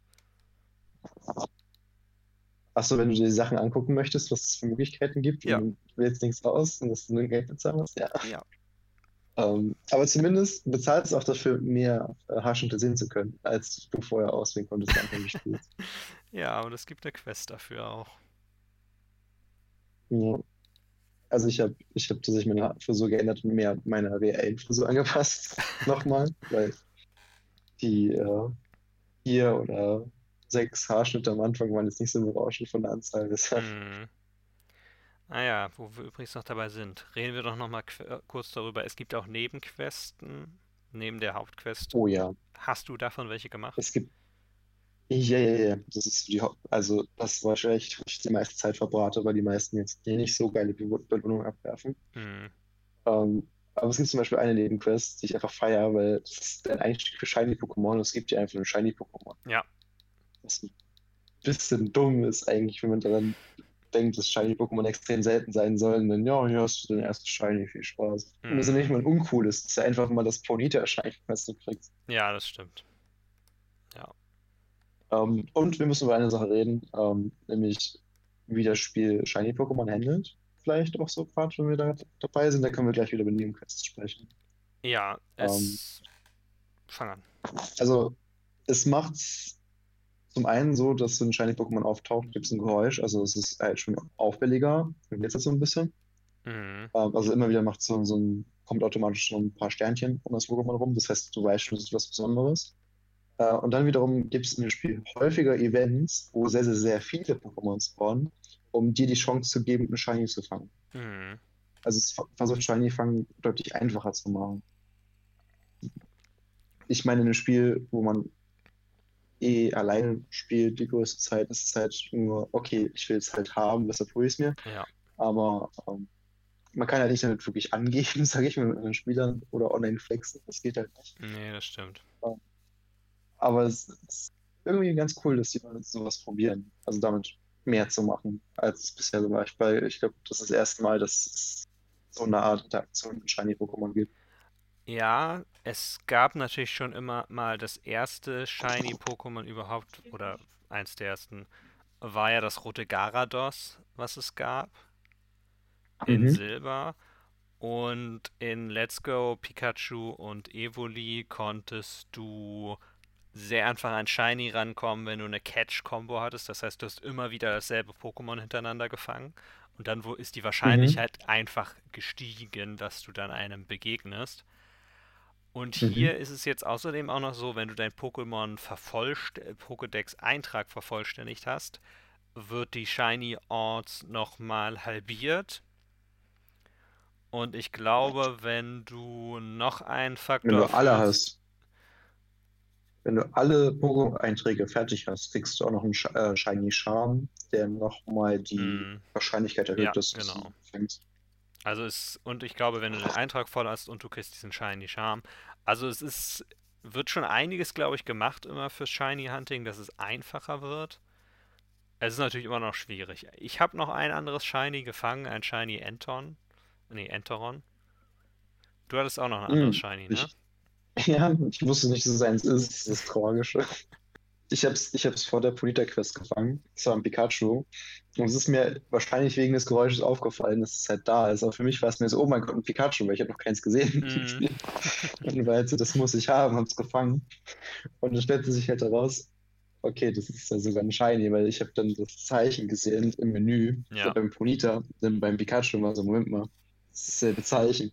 achso, wenn du dir die Sachen angucken möchtest, was es für Möglichkeiten gibt Ja, und du wählst nichts aus und dass du nur Geld bezahlen musst, ja. ja. Ähm, aber zumindest bezahlt es auch dafür, mehr äh, Haarschnitte sehen zu können, als du vorher auswählen konntest am Anfang des Spiels. Ja, und es gibt eine Quest dafür auch. Ja. Also ich habe ich hab tatsächlich meine Frisur geändert und mehr meiner reellen Frisur angepasst. Nochmal, weil die äh, vier oder sechs Haarschnitte am Anfang waren jetzt nicht so berauschend von der Anzahl. Deshalb. Hm. Ah ja, wo wir übrigens noch dabei sind, reden wir doch noch mal qu- äh, kurz darüber. Es gibt auch Nebenquesten neben der Hauptquest. Oh ja, Hast du davon welche gemacht? es gibt. Ja, ja, ja. Das ist die Haupt also das war wahrscheinlich, wo ich die meiste Zeit verbrate, weil die meisten jetzt eh nicht so geile Be Belohnungen abwerfen. Hm. Ähm, aber es gibt zum Beispiel eine Nebenquest, die ich einfach feiere, weil das ist ein Einstieg für Shiny-Pokémon und es gibt dir einfach ein Shiny-Pokémon. Ja. Was ein bisschen dumm ist eigentlich, wenn man daran denkt, dass Shiny-Pokémon extrem selten sein sollen. Dann, ja, hier hast du den ersten Shiny, viel Spaß. Und das ist ja Mhm. nicht mal ein uncooles, das ist ja einfach mal das Ponyta-Shiny, was du kriegst. Ja, das stimmt. Ähm, und wir müssen über eine Sache reden, ähm, nämlich wie das Spiel Shiny-Pokémon handelt. Vielleicht auch so gerade, wenn wir da dabei sind, dann können wir gleich wieder über Nebenquests sprechen. Ja, Ähm. es. Fang an. Also, es macht zum einen so, dass wenn ein Shiny-Pokémon auftaucht, gibt es ein Geräusch. Also, es ist halt schon auffälliger. Und jetzt so ein bisschen. Mhm. Ähm, also, immer wieder macht so, so ein, kommt automatisch so ein paar Sternchen um das Pokémon rum. Das heißt, du weißt schon, es ist was Besonderes. Äh, und dann wiederum gibt es in dem Spiel häufiger Events, wo sehr, sehr, sehr viele Pokémon spawnen, um dir die Chance zu geben, einen Shiny zu fangen. Mhm. Also, es ver- versucht Shiny-Fangen deutlich einfacher zu machen. Ich meine, in einem Spiel, wo man eh alleine spielt, die größte Zeit, ist es halt nur, okay, ich will es halt haben, deshalb hole ich es mir. Ja. Aber ähm, man kann halt nicht damit wirklich angeben, sage ich mal, mit anderen Spielern oder online flexen. Das geht halt nicht. Nee, das stimmt. Aber es ist irgendwie ganz cool, dass die mal sowas probieren. Also damit mehr zu machen, als es bisher so war. Ich, weil ich glaube, das ist das erste Mal, dass es so eine Art Interaktion mit Shiny-Pokémon gibt. Ja, es gab natürlich schon immer mal das erste Shiny-Pokémon überhaupt, oder eins der ersten, war ja das rote Garados, was es gab. In Mhm. Silber. Und in Let's Go Pikachu und Evoli konntest du sehr einfach an Shiny rankommen, wenn du eine Catch-Combo hattest. Das heißt, du hast immer wieder dasselbe Pokémon hintereinander gefangen. Und dann wo ist die Wahrscheinlichkeit einfach gestiegen, dass du dann einem begegnest. Und Mhm. hier ist es jetzt außerdem auch noch so, wenn du dein Pokémon vervollst Pokédex-Eintrag vervollständigt hast, wird die Shiny Odds nochmal halbiert. Und ich glaube, wenn du noch einen Faktor Wenn du alle hast, wenn du alle Pokémon-Einträge fertig hast, kriegst du auch noch einen Sh äh, Shiny Charm, der nochmal die Hm, Wahrscheinlichkeit erhöht, Ja, dass du genau. fängst. Also es, und ich glaube, wenn du den Eintrag voll hast und du kriegst diesen Shiny Charm. Also es ist, wird schon einiges, glaube ich, gemacht immer fürs Shiny Hunting, dass es einfacher wird. Es ist natürlich immer noch schwierig. Ich habe noch ein anderes Shiny gefangen, ein Shiny Enton. Nee, Enteron. Du hattest auch noch ein anderes Hm, Shiny, ne? ich- Ja, ich wusste nicht, dass es eins ist. Das ist das Tragische. Ich hab's, ich hab's vor der Polita-Quest gefangen. Das war ein Pikachu. Und es ist mir wahrscheinlich wegen des Geräusches aufgefallen, dass es halt da ist. Aber für mich war es mir so, oh mein Gott, ein Pikachu, weil ich habe noch keins gesehen Mhm. Spiel. Und war halt so, das muss ich haben, hab's gefangen. Und dann stellte sich halt heraus, okay, das ist ja sogar ein Shiny, weil ich habe dann das Zeichen gesehen im Menü, Ja. beim Ponita, dann beim Pikachu war so, Moment mal, das ist dasselbe Zeichen.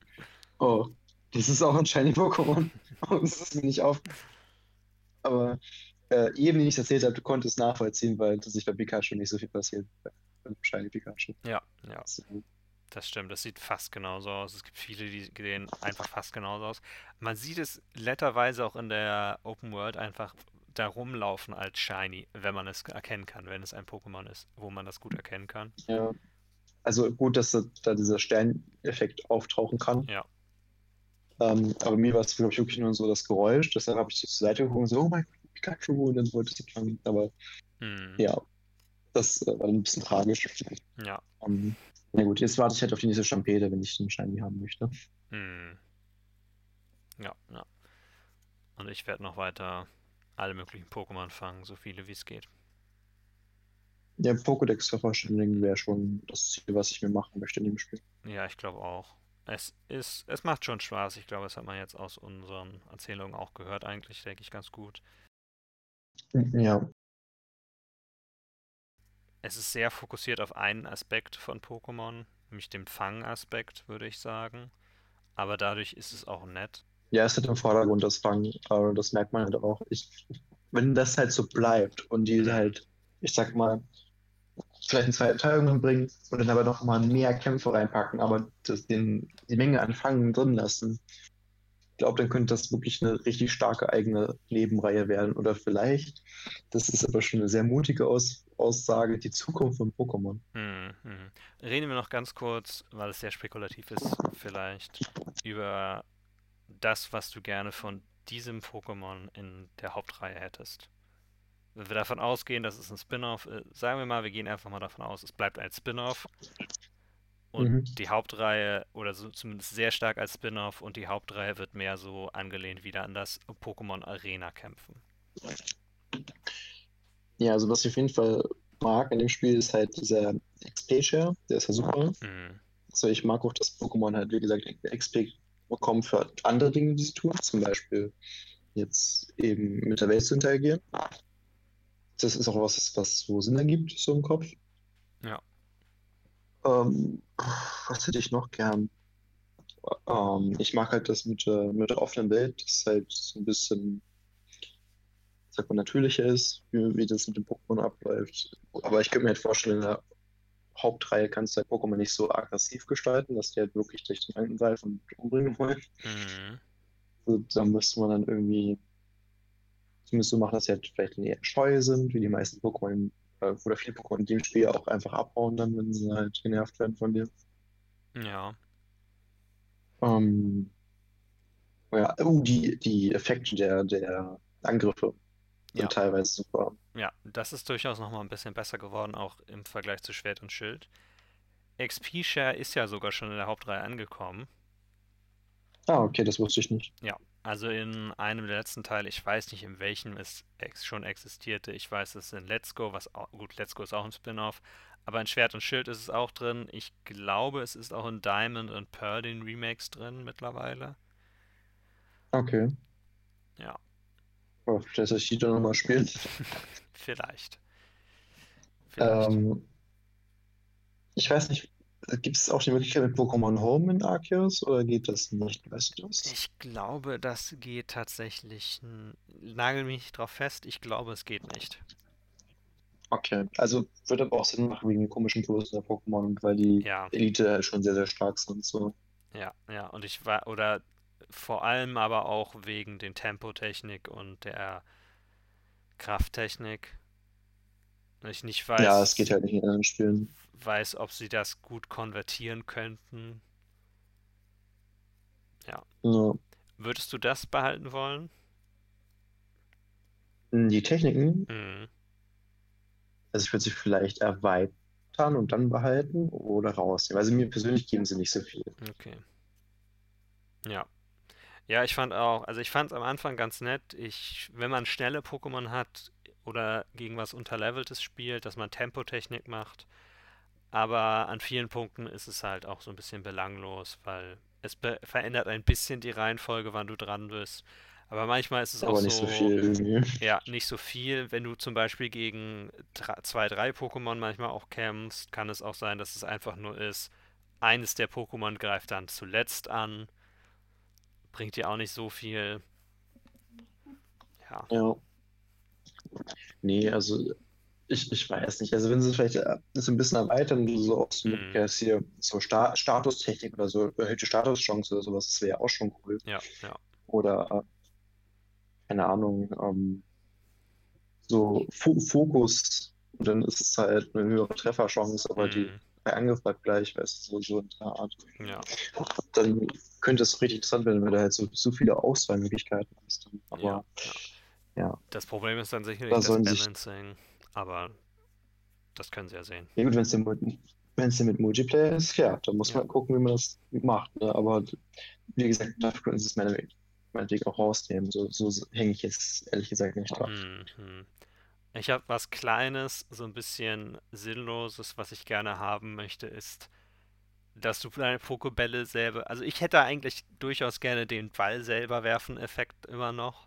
Oh, das ist auch ein Shiny-Pokémon. Und das ist mir nicht auf. Aber äh, eben, wie ich es erzählt habe, du konntest nachvollziehen, weil sich bei Pikachu nicht so viel passiert. Beim Shiny Pikachu. Ja, ja. So. Das stimmt, das sieht fast genauso aus. Es gibt viele, die sehen einfach fast genauso aus. Man sieht es letterweise auch in der Open World einfach da rumlaufen als Shiny, wenn man es erkennen kann, wenn es ein Pokémon ist, wo man das gut erkennen kann. Ja. Also gut, dass da, da dieser Sterneffekt auftauchen kann. Ja. Ähm, aber mir war es, glaube ich, wirklich nur so das Geräusch. Deshalb habe ich so zur Seite geguckt und so, oh mein Gott, Pikachu. Und dann wollte ich es fangen. Aber Hm, ja, das äh, war ein bisschen tragisch. ja. Ähm, na gut, jetzt warte ich halt auf die nächste Stampede, wenn ich den Shiny haben möchte. Hm. Ja, ja. Und ich werde noch weiter alle möglichen Pokémon fangen, so viele wie es geht. Ja, Pokédex vervollständigen wäre schon das Ziel, was ich mir machen möchte in dem Spiel. Ja, ich glaube auch. Es ist, es macht schon Spaß. Ich glaube, das hat man jetzt aus unseren Erzählungen auch gehört, eigentlich, denke ich, ganz gut. Ja. Es ist sehr fokussiert auf einen Aspekt von Pokémon, nämlich dem Fang-Aspekt, würde ich sagen. Aber dadurch ist es auch nett. Ja, es hat im Vordergrund das Fangen, aber das merkt man halt auch. Ich, wenn das halt so bleibt und die halt, ich sag mal, vielleicht einen zweiten Teil irgendwann bringen und dann aber noch mal mehr Kämpfe reinpacken, aber das, den, die Menge an Fangen drin lassen, ich glaube, dann könnte das wirklich eine richtig starke eigene Nebenreihe werden. Oder vielleicht, das ist aber schon eine sehr mutige Aus Aussage, die Zukunft von Pokémon. Hm, hm. Reden wir noch ganz kurz, weil es sehr spekulativ ist, vielleicht über das, was du gerne von diesem Pokémon in der Hauptreihe hättest. Wenn wir davon ausgehen, dass es ein Spin-off, äh, sagen wir mal, wir gehen einfach mal davon aus, es bleibt ein Spin-off und mhm. die Hauptreihe, oder so zumindest sehr stark als Spin-off, und die Hauptreihe wird mehr so angelehnt wieder an das Pokémon Arena kämpfen. Ja, also was ich auf jeden Fall mag in dem Spiel ist halt dieser XP-Share, der ist ja super. Mhm. Also ich mag auch, dass Pokémon halt, wie gesagt, XP bekommen für andere Dinge, die sie tun, zum Beispiel jetzt eben mit der Welt zu interagieren. Das ist auch was, was so Sinn ergibt, so im Kopf. Ja. Ähm, was hätte ich noch gern? Ähm, ich mag halt das mit, äh, mit der offenen Welt, das halt so ein bisschen, sag mal, natürlicher ist, wie, wie das mit dem Pokémon abläuft. Aber ich könnte mir halt vorstellen, in der Hauptreihe kannst du halt Pokémon nicht so aggressiv gestalten, dass die halt wirklich durch den angreifen und umbringen wollen. Mhm. Also, da müsste man dann irgendwie zumindest so machen, dass sie halt vielleicht eher scheu sind, wie die meisten Pokémon äh, oder viele Pokémon in dem Spiel auch einfach abhauen dann, wenn sie halt genervt werden von dir. Ja. Ähm, ja, uh, die, die Effekte der, der Angriffe sind ja. teilweise super. Ja, das ist durchaus nochmal ein bisschen besser geworden, auch im Vergleich zu Schwert und Schild. XP-Share ist ja sogar schon in der Hauptreihe angekommen. Ah, okay, das wusste ich nicht. Ja, also in einem der letzten Teile, ich weiß nicht, in welchem es ex schon existierte. Ich weiß, es ist in Let's Go, was auch, gut, Let's Go ist auch ein Spin-off, aber in Schwert und Schild ist es auch drin. Ich glaube, es ist auch in Diamond und Pearl den Remakes drin mittlerweile. Okay. Ja. Oh, vielleicht soll ich die dann nochmal spielen. Vielleicht. Vielleicht. Ähm, ich weiß nicht, Gibt es auch die Möglichkeit mit Pokémon Home in Arceus oder geht das nicht? Weißt du das? Ich glaube, das geht tatsächlich. Nagel mich drauf fest, ich glaube, es geht nicht. Okay, also wird aber auch Sinn machen wegen den komischen Größen der Pokémon, weil die ja. Elite halt schon sehr, sehr stark sind. So. Ja, ja, und ich war, oder vor allem aber auch wegen den Tempotechnik und der Krafttechnik. Ich nicht weiß. Ja, es geht halt nicht in anderen Spielen weiß, ob sie das gut konvertieren könnten. Ja. ja. Würdest du das behalten wollen? Die Techniken? Mhm. Also ich würde sie vielleicht erweitern und dann behalten oder rausnehmen. Also mir persönlich geben sie nicht so viel. Okay. Ja. Ja, ich fand auch, also ich fand es am Anfang ganz nett. Ich, wenn man schnelle Pokémon hat oder gegen was Unterleveltes spielt, dass man Tempotechnik macht, aber an vielen Punkten ist es halt auch so ein bisschen belanglos, weil es verändert ein bisschen die Reihenfolge, wann du dran bist. Aber manchmal ist es Aber auch nicht so, so viel irgendwie. Ja, nicht so viel. Wenn du zum Beispiel gegen zwei, drei Pokémon manchmal auch kämpfst, kann es auch sein, dass es einfach nur ist, eines der Pokémon greift dann zuletzt an. Bringt dir auch nicht so viel. Ja. Ja. Nee, also ich, ich weiß nicht. Also wenn sie vielleicht äh, das ein bisschen erweitern, so so mhm. hier so Sta Statustechnik oder so, erhöhte Statuschance oder sowas, das wäre auch schon cool. Ja, ja. Oder äh, keine Ahnung, ähm, so F Fokus und dann ist es halt eine höhere Trefferchance, aber mhm. die bei Angriff bleibt gleich, weißt du, so, so in der Art. Ja. Dann könnte es richtig interessant werden, wenn du halt so, so viele Auswahlmöglichkeiten hast. Aber ja, ja. Ja. Das Problem ist dann sicherlich da das Balancing. Aber das können sie ja sehen. Ja gut, wenn es denn, mit Multiplayer ist, ja, dann muss ja. man gucken, wie man das macht. Ne? Aber wie gesagt, dafür können sie es meinetwegen auch rausnehmen. So, so hänge ich jetzt ehrlich gesagt nicht drauf. Mhm. Ich habe was Kleines, so ein bisschen Sinnloses, was ich gerne haben möchte, ist dass du deine Pokebälle selber. Also ich hätte eigentlich durchaus gerne den Ball selber werfen Effekt immer noch.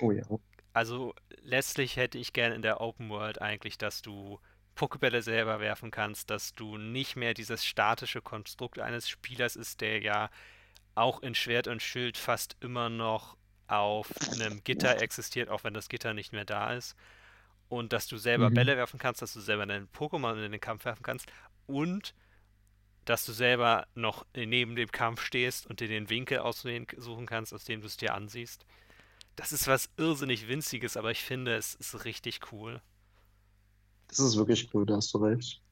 Oh ja. Also letztlich hätte ich gerne in der Open World eigentlich, dass du Pokebälle selber werfen kannst, dass du nicht mehr dieses statische Konstrukt eines Spielers ist, der ja auch in Schwert und Schild fast immer noch auf einem Gitter existiert, auch wenn das Gitter nicht mehr da ist. Und dass du selber mhm. Bälle werfen kannst, dass du selber deinen Pokémon in den Kampf werfen kannst und dass du selber noch neben dem Kampf stehst und dir den Winkel aussuchen kannst, aus dem du es dir ansiehst. Das ist was irrsinnig Winziges, aber ich finde, es ist richtig cool. Das ist wirklich cool, da hast du recht.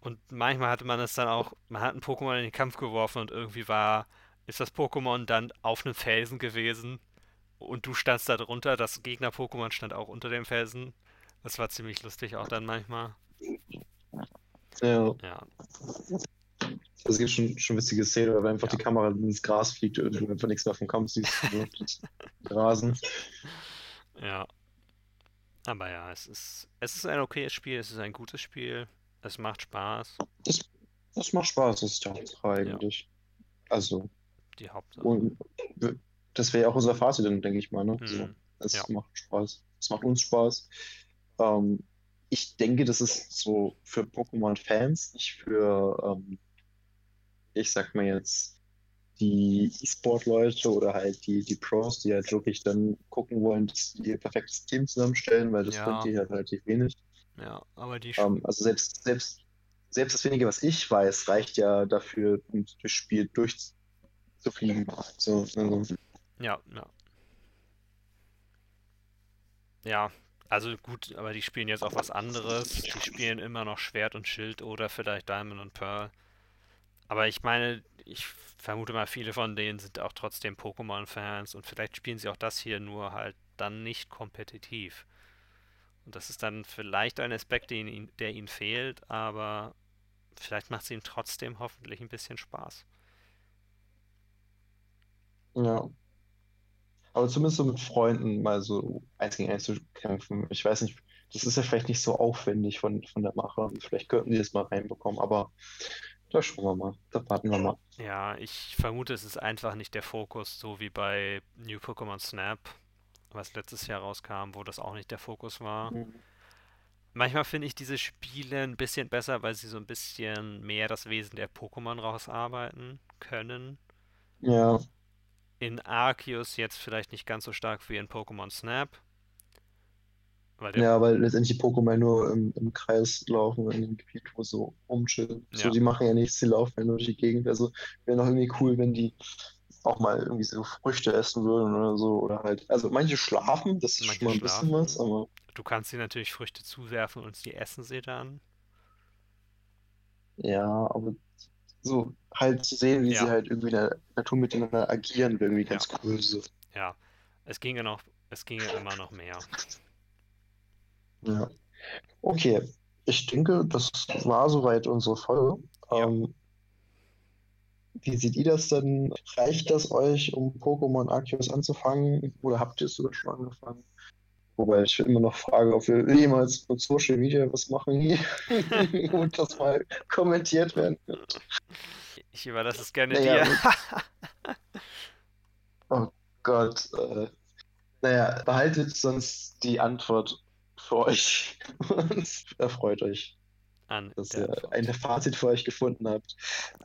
Und manchmal hatte man es dann auch, man hat ein Pokémon in den Kampf geworfen und irgendwie war, ist das Pokémon dann auf einem Felsen gewesen und du standst da drunter, das Gegner-Pokémon stand auch unter dem Felsen. Das war ziemlich lustig auch dann manchmal. Ja. ja. Es gibt schon, schon witzige Szenen, weil einfach ja. die Kamera ins Gras fliegt und du einfach nichts mehr vom Kampf siehst. Rasen. Ja. Aber ja, es ist, es ist ein okayes Spiel, es ist ein gutes Spiel, es macht Spaß. Es, es macht Spaß, das ist Hauptsache eigentlich. Ja. Also. Die Hauptsache. Und das wäre ja auch unser Fazit, denke ich mal. Ne? Mhm. So, es ja. macht Spaß. Es macht uns Spaß. Ähm, ich denke, das ist so für Pokémon-Fans, nicht für, ähm, ich sag mal jetzt, die E-Sport-Leute oder halt die, die Pros, die halt wirklich dann gucken wollen, dass die ihr perfektes Team zusammenstellen, weil das ja. bringt die halt relativ wenig. Ja, aber die ähm, Also selbst, selbst, selbst das wenige, was ich weiß, reicht ja dafür, um das Spiel durchzufliegen. So, also. Ja, ja. Ja, also gut, aber die spielen jetzt auch was anderes. Die spielen immer noch Schwert und Schild oder vielleicht Diamond und Pearl. Aber ich meine, ich vermute mal, viele von denen sind auch trotzdem Pokémon-Fans und vielleicht spielen sie auch das hier nur halt dann nicht kompetitiv. Und das ist dann vielleicht ein Aspekt, ihn, der ihnen fehlt, aber vielleicht macht es ihnen trotzdem hoffentlich ein bisschen Spaß. Ja. Aber zumindest so mit Freunden mal so eins gegen eins zu kämpfen. Ich weiß nicht, das ist ja vielleicht nicht so aufwendig von, von der Macher. Vielleicht könnten die das mal reinbekommen, aber da schauen wir mal. Da warten wir mal. Ja, ich vermute, es ist einfach nicht der Fokus, so wie bei New Pokémon Snap, was letztes Jahr rauskam, wo das auch nicht der Fokus war. Mhm. Manchmal finde ich diese Spiele ein bisschen besser, weil sie so ein bisschen mehr das Wesen der Pokémon rausarbeiten können. Ja. In Arceus jetzt vielleicht nicht ganz so stark wie in Pokémon Snap. Weil ja, weil letztendlich die Pokémon nur im, im, Kreis laufen in dem Gebiet, wo so rumchillen. Ja. So, die machen ja nichts, die laufen ja nur durch die Gegend. Also wäre noch irgendwie cool, wenn die auch mal irgendwie so Früchte essen würden oder so. Oder halt. Also manche schlafen, das ist manche schon mal ein bisschen was, aber. Du kannst sie natürlich Früchte zuwerfen und sie essen sie dann. Ja, aber so halt zu sehen, wie ja. sie halt irgendwie in der Natur miteinander agieren, wäre irgendwie ganz ja. cool. So. Ja, es ginge noch, es ginge immer noch mehr. Ja. Okay, ich denke, das war soweit unsere Folge. Ja. Ähm, wie seht ihr das denn? Reicht das euch, um Pokémon Arceus anzufangen? Oder habt ihr es sogar schon angefangen? Wobei ich immer noch frage, ob wir jemals mit Social Media was machen hier und das mal kommentiert werden wird. Ich überlasse es gerne naja, dir. oh Gott. Äh, naja, behaltet sonst die Antwort für euch und erfreut euch, An dass ihr ein Fazit für euch gefunden habt.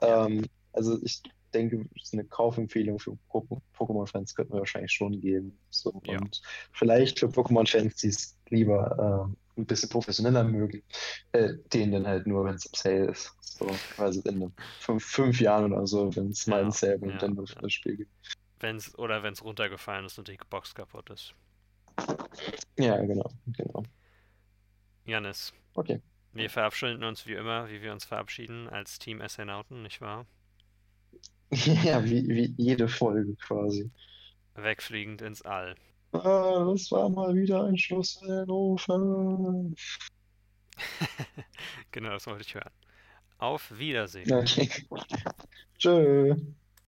Ja. Ähm, also ich denke, eine Kaufempfehlung für Pokémon-Fans könnten wir wahrscheinlich schon geben. So, ja. Und vielleicht für Pokémon-Fans, die es lieber äh, ein bisschen professioneller mögen, äh, den dann halt nur, wenn es im Sale ist. So quasi in fünf, fünf Jahren oder so, wenn es mal ein Sale und dann für das Spiel gibt. Wenn's, oder wenn es runtergefallen ist und die Box kaputt ist. Ja, genau, genau. Janis. Okay. Wir verabschieden uns wie immer, wie wir uns verabschieden, als Team Astronauten, nicht wahr? Ja, wie, wie jede Folge quasi. Wegfliegend ins All. Ah, das war mal wieder ein Schluss Hannover. genau, das wollte ich hören. Auf Wiedersehen. Okay. Tschö.